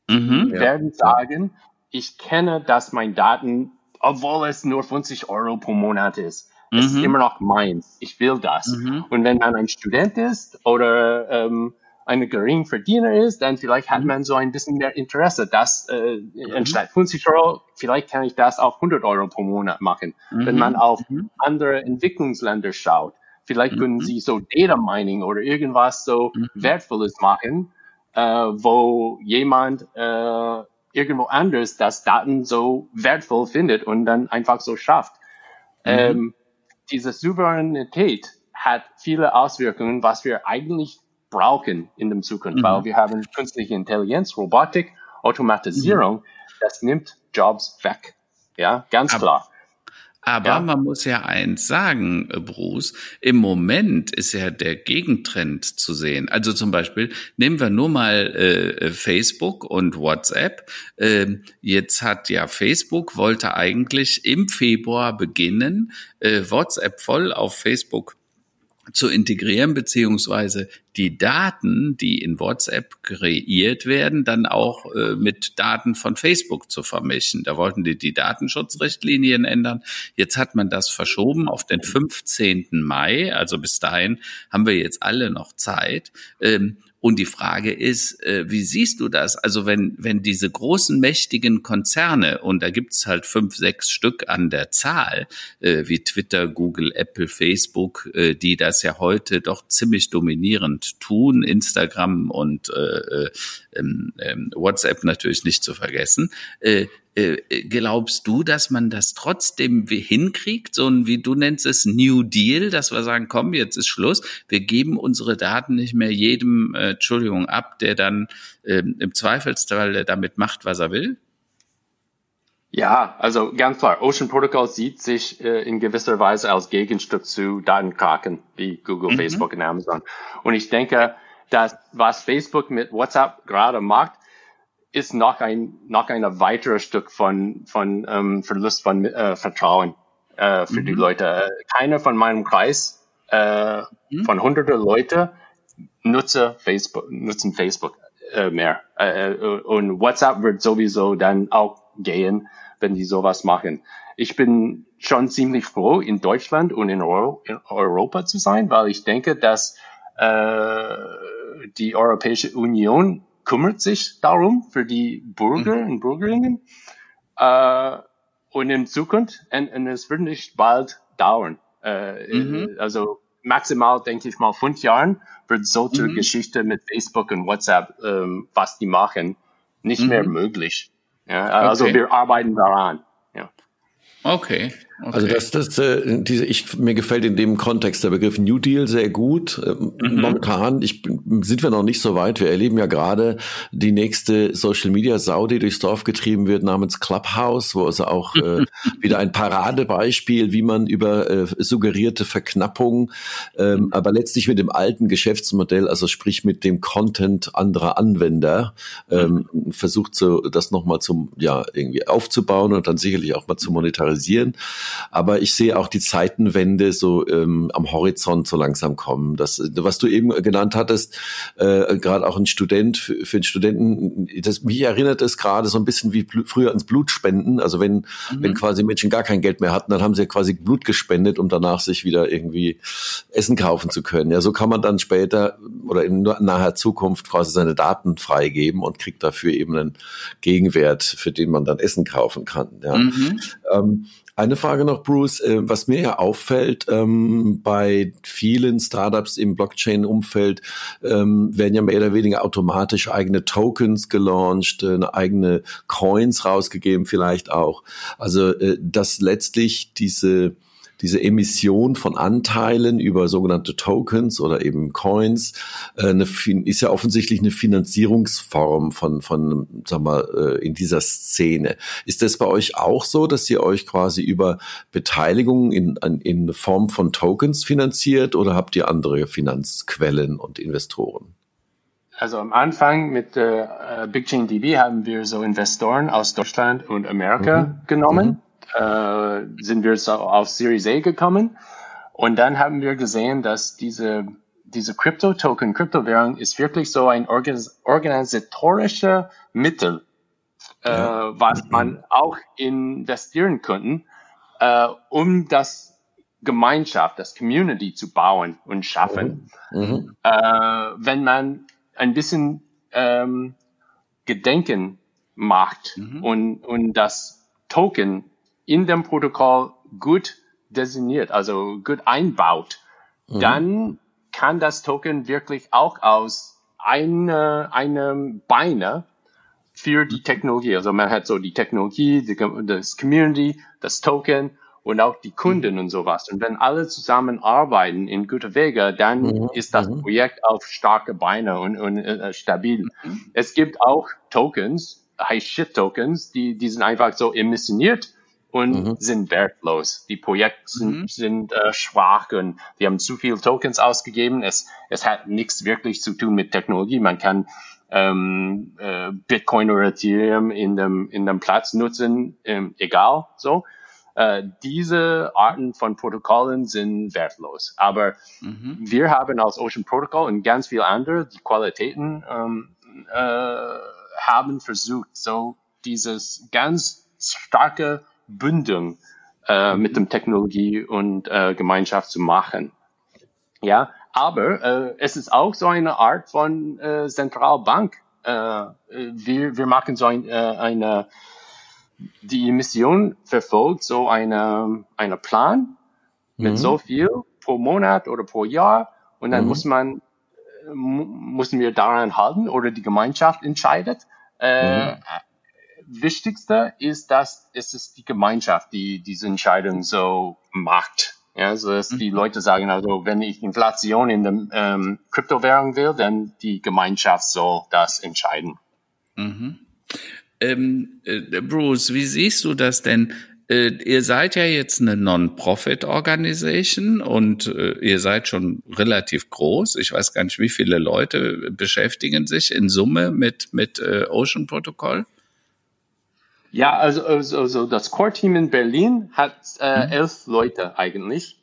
Mhm, ja. werden sagen, ich kenne, dass mein Daten, obwohl es nur 50 Euro pro Monat ist, Mhm. Es ist mhm. immer noch meins. Ich will das. Mhm. Und wenn man ein Student ist oder ähm, eine gering Verdiener ist, dann vielleicht hat mhm. man so ein bisschen mehr Interesse, dass äh, mhm. anstatt 50 Euro, vielleicht kann ich das auf 100 Euro pro Monat machen. Mhm. Wenn man auf mhm. andere Entwicklungsländer schaut, vielleicht können sie so Data Mining oder irgendwas so Wertvolles machen, äh, wo jemand äh, irgendwo anders das Daten so wertvoll findet und dann einfach so schafft. Ähm, diese Souveränität hat viele Auswirkungen, was wir eigentlich brauchen in der Zukunft, mhm. weil wir haben künstliche Intelligenz, Robotik, Automatisierung, mhm. das nimmt Jobs weg. Ja, ganz Aber, klar. Aber ja. man muss ja eins sagen, äh, Bruce, im Moment ist ja der Gegentrend zu sehen. Also zum Beispiel nehmen wir nur mal äh, Facebook und WhatsApp. Ähm, jetzt hat ja Facebook, wollte eigentlich im Februar beginnen, äh, WhatsApp voll auf Facebook zu integrieren, beziehungsweise die Daten, die in WhatsApp kreiert werden, dann auch äh, mit Daten von Facebook zu vermischen. Da wollten die die Datenschutzrichtlinien ändern. Jetzt hat man das verschoben auf den 15. Mai. Also bis dahin haben wir jetzt alle noch Zeit. Ähm, und die Frage ist, äh, wie siehst du das? Also wenn, wenn diese großen, mächtigen Konzerne, und da gibt's halt fünf, sechs Stück an der Zahl, äh, wie Twitter, Google, Apple, Facebook, äh, die das ja heute doch ziemlich dominierend tun, Instagram und äh, äh, ähm, WhatsApp natürlich nicht zu vergessen, äh, glaubst du, dass man das trotzdem hinkriegt, so ein, wie du nennst es, New Deal, dass wir sagen, komm, jetzt ist Schluss, wir geben unsere Daten nicht mehr jedem, äh, Entschuldigung, ab, der dann äh, im Zweifelsfall damit macht, was er will? Ja, also ganz klar, Ocean Protocol sieht sich äh, in gewisser Weise als Gegenstück zu Datenkraken wie Google, mhm. Facebook und Amazon. Und ich denke, dass was Facebook mit WhatsApp gerade macht, ist noch ein noch ein weiteres Stück von von ähm, Verlust von äh, Vertrauen äh, für mhm. die Leute. Keiner von meinem Kreis äh, mhm. von hunderte Leute nutze Facebook nutzen Facebook äh, mehr äh, äh, und WhatsApp wird sowieso dann auch gehen, wenn die sowas machen. Ich bin schon ziemlich froh, in Deutschland und in, Euro in Europa zu sein, weil ich denke, dass äh, die Europäische Union kümmert sich darum für die Bürger mhm. und Bürgerinnen. Äh, und in Zukunft, und, und es wird nicht bald dauern. Äh, mhm. Also maximal, denke ich mal, fünf Jahren wird solche mhm. Geschichte mit Facebook und WhatsApp, ähm, was die machen, nicht mhm. mehr möglich. Ja, also okay. wir arbeiten daran. Ja. Okay. Also okay. Also das, das, äh, diese, ich, mir gefällt in dem Kontext der Begriff New Deal sehr gut. Ähm, mhm. Momentan ich, sind wir noch nicht so weit. Wir erleben ja gerade die nächste Social Media Sau, die durchs Dorf getrieben wird, namens Clubhouse, wo also auch äh, wieder ein Paradebeispiel, wie man über äh, suggerierte Verknappung, ähm, aber letztlich mit dem alten Geschäftsmodell, also sprich mit dem Content anderer Anwender, ähm, mhm. versucht so das nochmal zum, ja, irgendwie aufzubauen und dann sicherlich auch mal zu monetarisieren. Aber ich sehe auch die Zeitenwende so ähm, am Horizont so langsam kommen. Das, was du eben genannt hattest, äh, gerade auch ein Student, für, für einen Studenten, das, mich erinnert es gerade so ein bisschen wie früher ans Blutspenden. Also wenn, mhm. wenn quasi Menschen gar kein Geld mehr hatten, dann haben sie ja quasi Blut gespendet, um danach sich wieder irgendwie Essen kaufen zu können. Ja, so kann man dann später oder in naher Zukunft quasi seine Daten freigeben und kriegt dafür eben einen Gegenwert, für den man dann Essen kaufen kann. Ja. Mhm. Ähm, eine Frage noch, Bruce. Äh, was mir ja auffällt, ähm, bei vielen Startups im Blockchain-Umfeld ähm, werden ja mehr oder weniger automatisch eigene Tokens gelauncht, äh, eigene Coins rausgegeben vielleicht auch. Also, äh, dass letztlich diese diese Emission von Anteilen über sogenannte Tokens oder eben Coins äh, eine, ist ja offensichtlich eine Finanzierungsform von, von sag mal, äh, in dieser Szene. Ist das bei euch auch so, dass ihr euch quasi über Beteiligung in, in Form von Tokens finanziert oder habt ihr andere Finanzquellen und Investoren? Also am Anfang mit äh, BigchainDB haben wir so Investoren aus Deutschland und Amerika mhm. genommen. Mhm äh, sind wir so auf Series A gekommen. Und dann haben wir gesehen, dass diese, diese Crypto-Token, Kryptowährung ist wirklich so ein organisatorischer Mittel, äh, was man auch investieren könnte, äh, um das Gemeinschaft, das Community zu bauen und schaffen. Mhm. mhm. Äh, wenn man ein bisschen ähm, Gedenken macht mhm. und, und das Token in dem Protokoll gut designiert, also gut einbaut, mhm. dann kann das Token wirklich auch aus eine, einem Beine für die Technologie, also man hat so die Technologie, die, das Community, das Token und auch die Kunden mhm. und sowas. Und wenn alle zusammenarbeiten in guter Wege, dann mhm. ist das mhm. Projekt auf starke Beine und, und äh, stabil. Mhm. Es gibt auch Tokens, High-Shit-Tokens, die, die sind einfach so emissioniert und mhm. sind wertlos. Die Projekte sind, mhm. sind äh, schwach und wir haben zu viel Tokens ausgegeben. Es, es hat nichts wirklich zu tun mit Technologie. Man kann ähm, äh, Bitcoin oder Ethereum in dem, in dem Platz nutzen, ähm, egal so. Äh, diese Arten von Protokollen sind wertlos. Aber mhm. wir haben als Ocean Protocol und ganz viel andere die Qualitäten ähm, äh, haben versucht, so dieses ganz starke Bündung äh, mit dem Technologie und äh, Gemeinschaft zu machen. Ja, aber äh, es ist auch so eine Art von äh, Zentralbank. Äh, wir, wir machen so ein, äh, eine, die Mission verfolgt so eine, eine Plan mit mhm. so viel pro Monat oder pro Jahr und dann mhm. muss man müssen wir daran halten oder die Gemeinschaft entscheidet. Äh, mhm Wichtigste ist, dass es ist die Gemeinschaft, die diese Entscheidung so macht. Ja, so dass die mhm. Leute sagen, also wenn ich Inflation in der ähm, Kryptowährung will, dann die Gemeinschaft soll das entscheiden. Mhm. Ähm, äh, Bruce, wie siehst du das denn? Äh, ihr seid ja jetzt eine Non-Profit-Organisation und äh, ihr seid schon relativ groß. Ich weiß gar nicht, wie viele Leute beschäftigen sich in Summe mit, mit Ocean Protocol. Ja, also, also, also das Core-Team in Berlin hat äh, mhm. elf Leute eigentlich.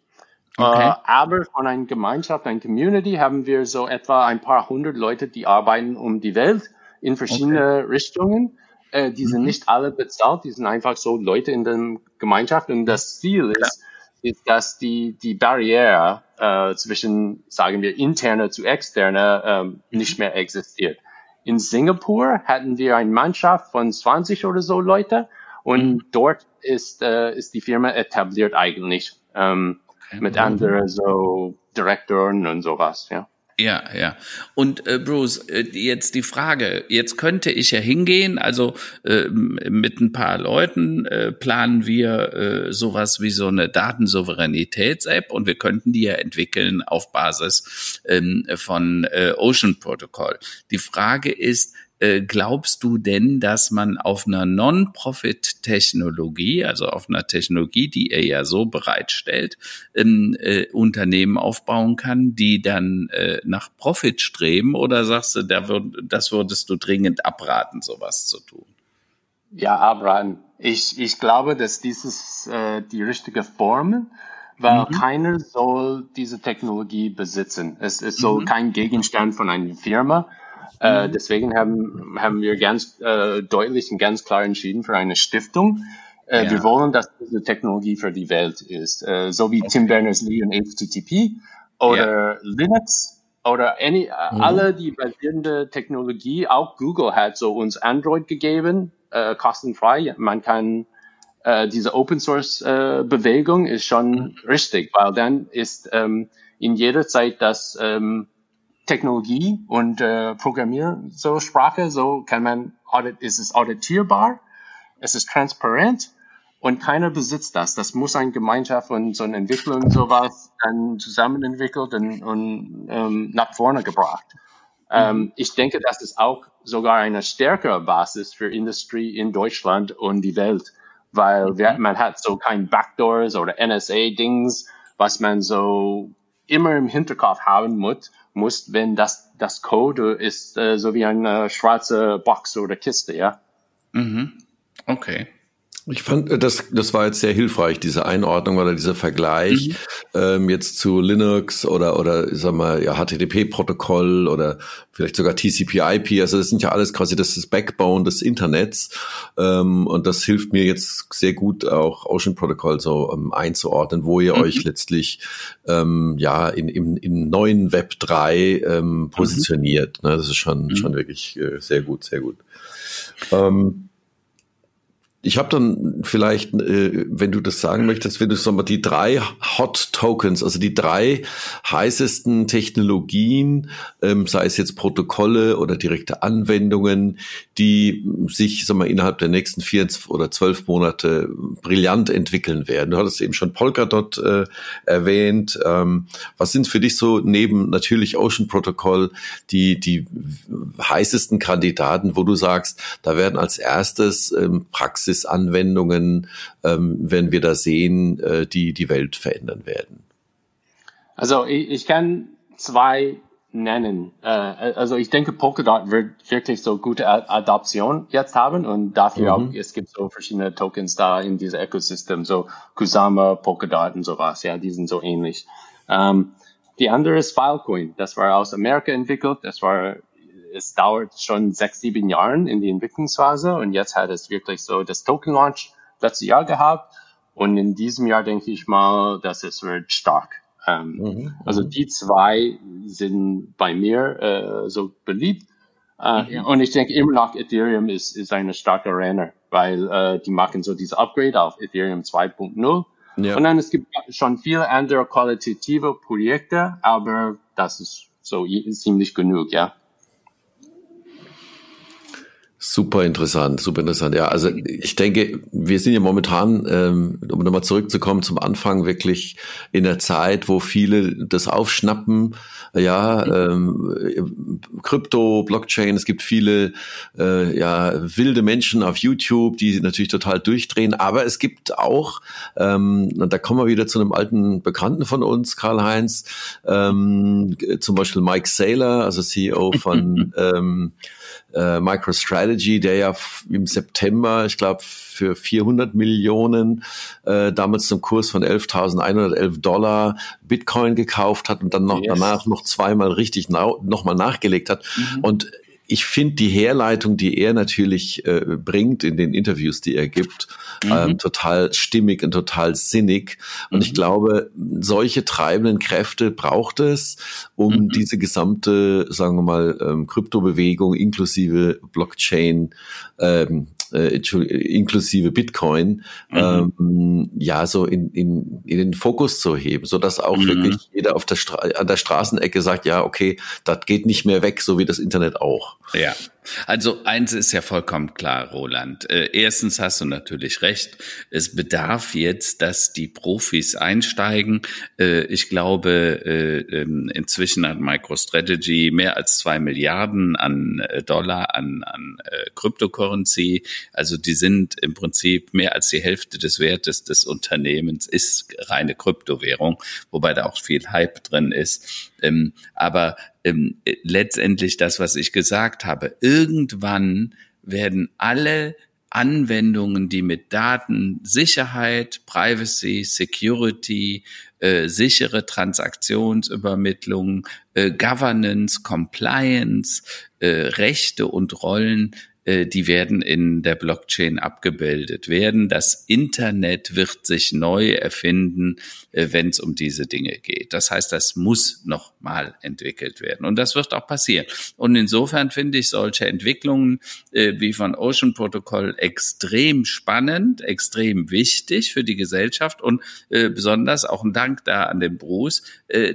Okay. Äh, aber von einer Gemeinschaft, einer Community haben wir so etwa ein paar hundert Leute, die arbeiten um die Welt in verschiedene okay. Richtungen. Äh, die sind mhm. nicht alle bezahlt, die sind einfach so Leute in der Gemeinschaft. Und das Ziel ist, ja. ist dass die, die Barriere äh, zwischen, sagen wir, interne zu externe ähm, nicht mehr existiert. In Singapur hatten wir eine Mannschaft von 20 oder so Leute Und mhm. dort ist, äh, ist die Firma etabliert eigentlich ähm, okay. mit anderen so Direktoren und sowas, ja. Ja, ja. Und äh, Bruce, äh, jetzt die Frage, jetzt könnte ich ja hingehen, also äh, mit ein paar Leuten äh, planen wir äh, sowas wie so eine Datensouveränitäts-App und wir könnten die ja entwickeln auf Basis ähm, von äh, Ocean Protocol. Die Frage ist, äh, glaubst du denn, dass man auf einer Non-Profit-Technologie, also auf einer Technologie, die er ja so bereitstellt, ein äh, Unternehmen aufbauen kann, die dann äh, nach Profit streben? Oder sagst du, da würd, das würdest du dringend abraten, sowas zu tun? Ja, abraten. Ich, ich glaube, dass dieses äh, die richtige Form weil mhm. keiner soll diese Technologie besitzen. Es, es soll mhm. kein Gegenstand von einer Firma äh, mhm. deswegen haben, haben wir ganz äh, deutlich und ganz klar entschieden für eine Stiftung. Äh, ja. Wir wollen, dass diese Technologie für die Welt ist. Äh, so wie okay. Tim Berners-Lee und HTTP oder ja. Linux oder any, mhm. alle die basierende Technologie, auch Google hat so uns Android gegeben, äh, kostenfrei. Man kann diese Open Source Bewegung ist schon mhm. richtig, weil dann ist ähm, in jeder Zeit das ähm, Technologie und äh, Programmier so Sprache, so kann man audit, ist es auditierbar, es ist transparent und keiner besitzt das. Das muss eine Gemeinschaft und so eine Entwicklung sowas dann zusammen entwickelt und, und ähm, nach vorne gebracht. Ähm, mhm. ich denke, das ist auch sogar eine stärkere Basis für Industrie in Deutschland und die Welt, weil mhm. man hat so kein Backdoors oder NSA-Dings, was man so immer im Hinterkopf haben muss, muss, wenn das, das Code ist, äh, so wie eine schwarze Box oder Kiste, ja. Mhm. Okay. Ich fand, äh, das, das war jetzt sehr hilfreich, diese Einordnung oder dieser Vergleich mhm. ähm, jetzt zu Linux oder, oder sag mal, ja, HTTP-Protokoll oder vielleicht sogar TCP/IP. Also das sind ja alles quasi das, das Backbone des Internets ähm, und das hilft mir jetzt sehr gut auch Ocean Protocol so ähm, einzuordnen, wo ihr mhm. euch letztlich ähm, ja in, im, in neuen Web 3 ähm, mhm. positioniert. Mhm. Ne? Das ist schon, mhm. schon wirklich äh, sehr gut, sehr gut. Ähm, ich habe dann vielleicht, äh, wenn du das sagen möchtest, wenn du so mal die drei Hot Tokens, also die drei heißesten Technologien, ähm, sei es jetzt Protokolle oder direkte Anwendungen, die sich sag mal, innerhalb der nächsten vier oder zwölf Monate brillant entwickeln werden. Du hattest eben schon Polkadot äh, erwähnt. Ähm, was sind für dich so neben natürlich Ocean Protocol die, die heißesten Kandidaten, wo du sagst, da werden als erstes ähm, Praxis Praxisanwendungen ähm, werden wir da sehen, äh, die die Welt verändern werden? Also ich, ich kann zwei nennen. Äh, also ich denke, Polkadot wird wirklich so gute Adoption jetzt haben und dafür mhm. auch, es gibt so verschiedene Tokens da in diesem Ökosystem, so Kusama, Polkadot und sowas, ja, die sind so ähnlich. Ähm, die andere ist Filecoin. Das war aus Amerika entwickelt. Das war es dauert schon sechs, sieben Jahren in die Entwicklungsphase und jetzt hat es wirklich so das Token Launch letztes Jahr gehabt und in diesem Jahr denke ich mal, dass es wird stark. Ähm, mhm, also die zwei sind bei mir äh, so beliebt. Äh, mhm. Und ich denke immer noch Ethereum ist, ist eine starke Renner, weil äh, die machen so diese Upgrade auf Ethereum 2.0. Ja. Und dann es gibt schon viele andere qualitative Projekte, aber das ist so ziemlich genug, ja. Super interessant, super interessant. Ja, also ich denke, wir sind ja momentan, ähm, um nochmal zurückzukommen zum Anfang, wirklich in der Zeit, wo viele das aufschnappen. Ja, ähm, Krypto, Blockchain, es gibt viele äh, ja, wilde Menschen auf YouTube, die natürlich total durchdrehen, aber es gibt auch, ähm, da kommen wir wieder zu einem alten Bekannten von uns, Karl-Heinz, ähm, zum Beispiel Mike Saylor, also CEO von ähm, äh, MicroStrategy, der ja im September, ich glaube, für 400 Millionen äh, damals zum Kurs von 11.111 Dollar Bitcoin gekauft hat und dann noch yes. danach noch zweimal richtig nochmal nachgelegt hat. Mhm. Und ich finde die Herleitung, die er natürlich äh, bringt in den Interviews, die er gibt, mhm. ähm, total stimmig und total sinnig. Und mhm. ich glaube, solche treibenden Kräfte braucht es, um mhm. diese gesamte, sagen wir mal, ähm, Kryptobewegung inklusive Blockchain ähm, äh, inklusive Bitcoin, mhm. ähm, ja, so in, in, in den Fokus zu heben, so dass auch mhm. wirklich jeder auf der Stra an der Straßenecke sagt, ja, okay, das geht nicht mehr weg, so wie das Internet auch. Ja. Also eins ist ja vollkommen klar, Roland. Äh, erstens hast du natürlich recht. Es bedarf jetzt, dass die Profis einsteigen. Äh, ich glaube, äh, ähm, inzwischen hat MicroStrategy mehr als zwei Milliarden an Dollar an, an Cryptocurrency. Also die sind im Prinzip mehr als die Hälfte des Wertes des Unternehmens ist reine Kryptowährung, wobei da auch viel Hype drin ist. Ähm, aber ähm, letztendlich das, was ich gesagt habe. Irgendwann werden alle Anwendungen, die mit Daten, Sicherheit, Privacy, Security, äh, sichere Transaktionsübermittlung, äh, Governance, Compliance, äh, Rechte und Rollen äh, die werden in der Blockchain abgebildet werden. Das Internet wird sich neu erfinden, äh, wenn es um diese Dinge geht. Das heißt, das muss noch mal entwickelt werden. Und das wird auch passieren. Und insofern finde ich solche Entwicklungen äh, wie von Ocean Protocol extrem spannend, extrem wichtig für die Gesellschaft und besonders auch ein Dank da an den Bruce,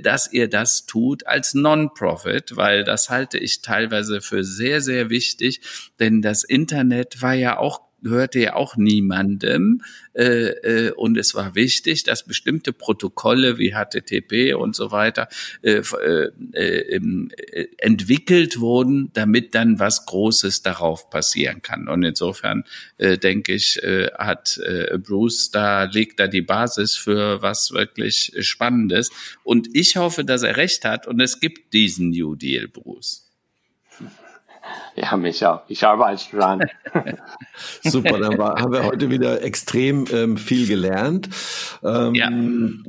dass ihr das tut als Non-Profit, weil das halte ich teilweise für sehr, sehr wichtig, denn das Internet war ja auch gehörte ja auch niemandem. Äh, äh, und es war wichtig, dass bestimmte Protokolle wie HTTP und so weiter äh, äh, äh, entwickelt wurden, damit dann was Großes darauf passieren kann. Und insofern äh, denke ich, äh, hat äh, Bruce da legt da die Basis für was wirklich Spannendes. Und ich hoffe, dass er recht hat und es gibt diesen New Deal, Bruce. Ja, mich auch. Ich arbeite dran. Super, dann war, haben wir heute wieder extrem ähm, viel gelernt. Ähm, ja.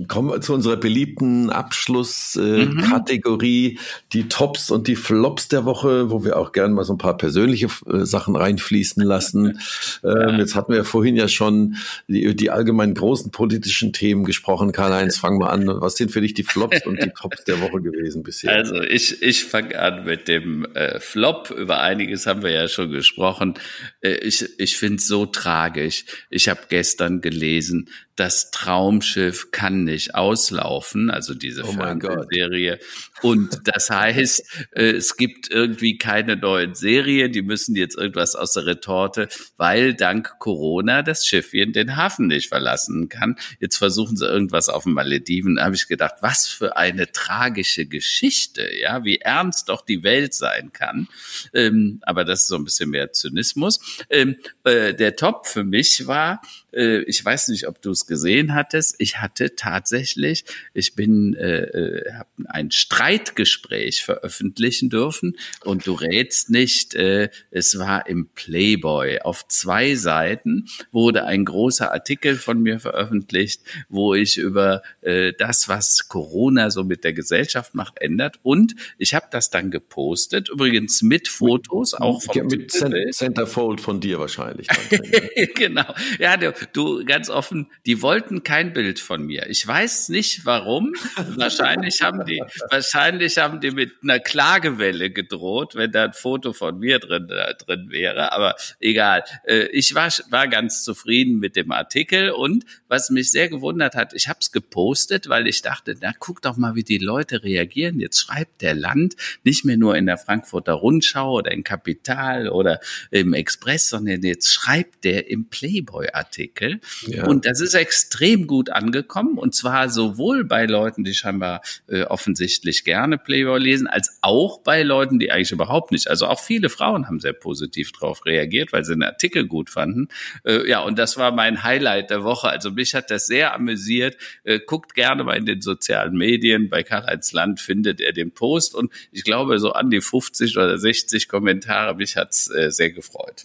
Kommen wir zu unserer beliebten Abschlusskategorie, äh, mhm. die Tops und die Flops der Woche, wo wir auch gerne mal so ein paar persönliche äh, Sachen reinfließen lassen. Ähm, ja. Jetzt hatten wir vorhin ja schon die, die allgemein großen politischen Themen gesprochen. Karl-Heinz, fang mal an. Was sind für dich die Flops und die Tops der Woche gewesen bisher? Also ich, ich fange an mit dem äh, Flop über ein einiges haben wir ja schon gesprochen. Äh, ich, ich finde es so tragisch. Ich habe gestern gelesen, das Traumschiff kann nicht auslaufen, also diese oh Fernsehserie. Und das heißt, äh, es gibt irgendwie keine neuen Serien, die müssen jetzt irgendwas aus der Retorte, weil dank Corona das Schiffchen den Hafen nicht verlassen kann. Jetzt versuchen sie irgendwas auf den Malediven. Da habe ich gedacht, was für eine tragische Geschichte, ja, wie ernst doch die Welt sein kann. Ähm, aber das ist so ein bisschen mehr Zynismus. Ähm, äh, der Top für mich war, äh, ich weiß nicht, ob du es gesehen hattest. Ich hatte tatsächlich, ich bin, äh, äh habe ein Streitgespräch veröffentlichen dürfen und du rätst nicht, äh, es war im Playboy. Auf zwei Seiten wurde ein großer Artikel von mir veröffentlicht, wo ich über äh, das, was Corona so mit der Gesellschaft macht, ändert. Und ich habe das dann gepostet, übrigens mit Fotos, auch vom mit Centerfold von dir wahrscheinlich. genau. Ja, du, ganz offen, die wollten kein Bild von mir. Ich weiß nicht warum. wahrscheinlich haben die, wahrscheinlich haben die mit einer Klagewelle gedroht, wenn da ein Foto von mir drin, da drin wäre. Aber egal. Äh, ich war, war ganz zufrieden mit dem Artikel und was mich sehr gewundert hat, ich habe es gepostet, weil ich dachte, na guck doch mal, wie die Leute reagieren. Jetzt schreibt der Land nicht mehr nur in der Frankfurter Rundschau oder in Kapital oder im Express, sondern jetzt schreibt der im Playboy-Artikel. Artikel. Ja. Und das ist extrem gut angekommen. Und zwar sowohl bei Leuten, die scheinbar äh, offensichtlich gerne Playboy lesen, als auch bei Leuten, die eigentlich überhaupt nicht. Also auch viele Frauen haben sehr positiv darauf reagiert, weil sie den Artikel gut fanden. Äh, ja, und das war mein Highlight der Woche. Also mich hat das sehr amüsiert. Äh, guckt gerne mal in den sozialen Medien. Bei Karl-Heinz Land findet er den Post. Und ich glaube, so an die 50 oder 60 Kommentare. Mich hat's äh, sehr gefreut.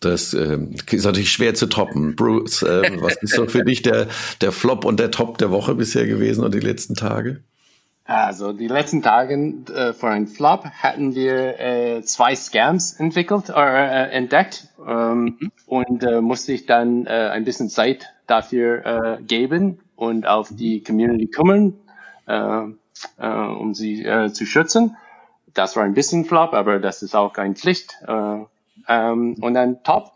Das äh, ist natürlich schwer zu toppen. Bruce, äh, was ist so für dich der, der Flop und der Top der Woche bisher gewesen und die letzten Tage? Also die letzten Tage äh, für einen Flop hatten wir äh, zwei Scams entwickelt oder äh, entdeckt ähm, mhm. und äh, musste ich dann äh, ein bisschen Zeit dafür äh, geben und auf die Community kümmern, äh, äh, um sie äh, zu schützen. Das war ein bisschen Flop, aber das ist auch keine Pflicht. Äh, Ähm, und dann top.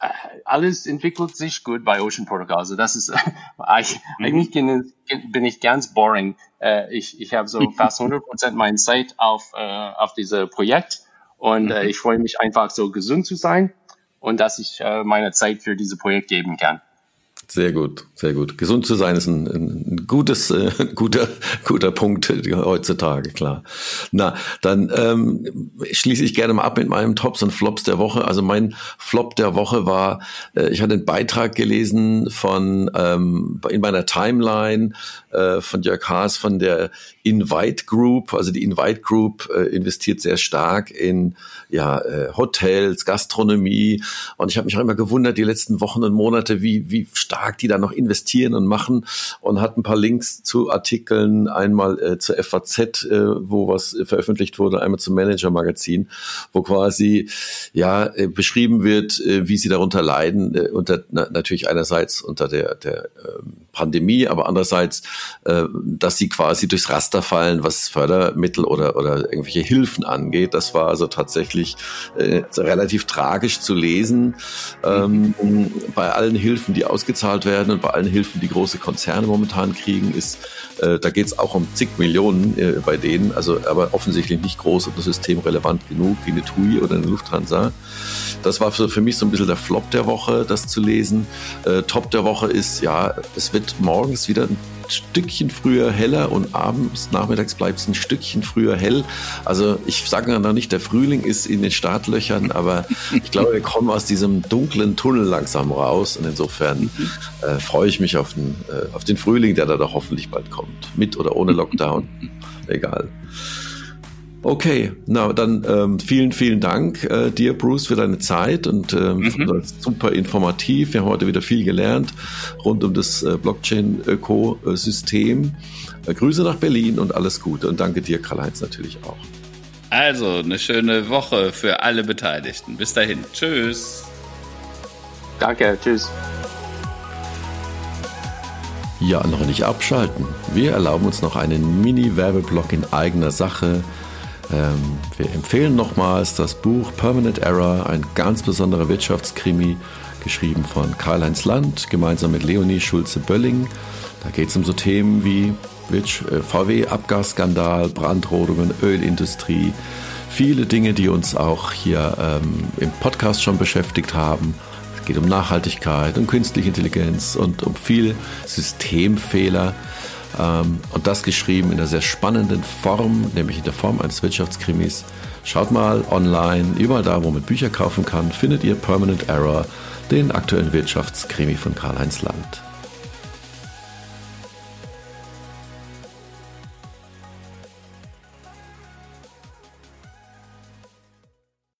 Äh, alles entwickelt sich gut bei Ocean Protocol. Also das ist eigentlich bin ich ganz boring. Äh, ich ich habe so fast 100 Prozent meiner Zeit auf äh, auf diese Projekt und äh, ich freue mich einfach so gesund zu sein und dass ich äh, meine Zeit für dieses Projekt geben kann. Sehr gut, sehr gut. Gesund zu sein ist ein, ein gutes, äh, guter, guter Punkt heutzutage, klar. Na, dann ähm, schließe ich gerne mal ab mit meinem Tops und Flops der Woche. Also mein Flop der Woche war, äh, ich hatte einen Beitrag gelesen von ähm, in meiner Timeline äh, von Jörg Haas von der Invite Group. Also die Invite Group äh, investiert sehr stark in ja, äh, Hotels, Gastronomie. Und ich habe mich auch immer gewundert, die letzten Wochen und Monate, wie, wie stark die da noch investieren und machen und hat ein paar Links zu Artikeln, einmal äh, zur FAZ, äh, wo was veröffentlicht wurde, einmal zum Manager-Magazin, wo quasi ja äh, beschrieben wird, äh, wie sie darunter leiden, äh, unter na, natürlich einerseits unter der, der äh, Pandemie, aber andererseits, äh, dass sie quasi durchs Raster fallen, was Fördermittel oder, oder irgendwelche Hilfen angeht. Das war also tatsächlich äh, relativ tragisch zu lesen. Ähm, bei allen Hilfen, die ausgezahlt werden und bei allen Hilfen, die große Konzerne momentan kriegen, ist, äh, da geht es auch um zig Millionen äh, bei denen, also aber offensichtlich nicht groß und das System relevant genug wie eine TUI oder eine Lufthansa. Das war für, für mich so ein bisschen der Flop der Woche, das zu lesen. Äh, Top der Woche ist, ja, es wird morgens wieder ein Stückchen früher heller und abends, nachmittags bleibt es ein Stückchen früher hell. Also ich sage noch nicht, der Frühling ist in den Startlöchern, aber ich glaube, wir kommen aus diesem dunklen Tunnel langsam raus und insofern äh, freue ich mich auf den, äh, auf den Frühling, der da doch hoffentlich bald kommt. Mit oder ohne Lockdown. Egal. Okay, na dann ähm, vielen, vielen Dank äh, dir, Bruce, für deine Zeit und ähm, mhm. super informativ. Wir haben heute wieder viel gelernt rund um das äh, Blockchain-Ökosystem. Äh, Grüße nach Berlin und alles Gute und danke dir, Karl-Heinz, natürlich auch. Also, eine schöne Woche für alle Beteiligten. Bis dahin. Tschüss. Danke, tschüss. Ja, noch nicht abschalten. Wir erlauben uns noch einen Mini-Werbeblock in eigener Sache. Ähm, wir empfehlen nochmals das Buch Permanent Error, ein ganz besonderer Wirtschaftskrimi, geschrieben von Karl-Heinz Land, gemeinsam mit Leonie Schulze-Bölling. Da geht es um so Themen wie äh, VW-Abgasskandal, Brandrodungen, Ölindustrie, viele Dinge, die uns auch hier ähm, im Podcast schon beschäftigt haben. Es geht um Nachhaltigkeit, um künstliche Intelligenz und um viele Systemfehler. Ähm, und das geschrieben in einer sehr spannenden Form, nämlich in der Form eines Wirtschaftskrimis. Schaut mal online, überall da, wo man Bücher kaufen kann, findet ihr Permanent Error, den aktuellen Wirtschaftskrimi von Karl-Heinz Land.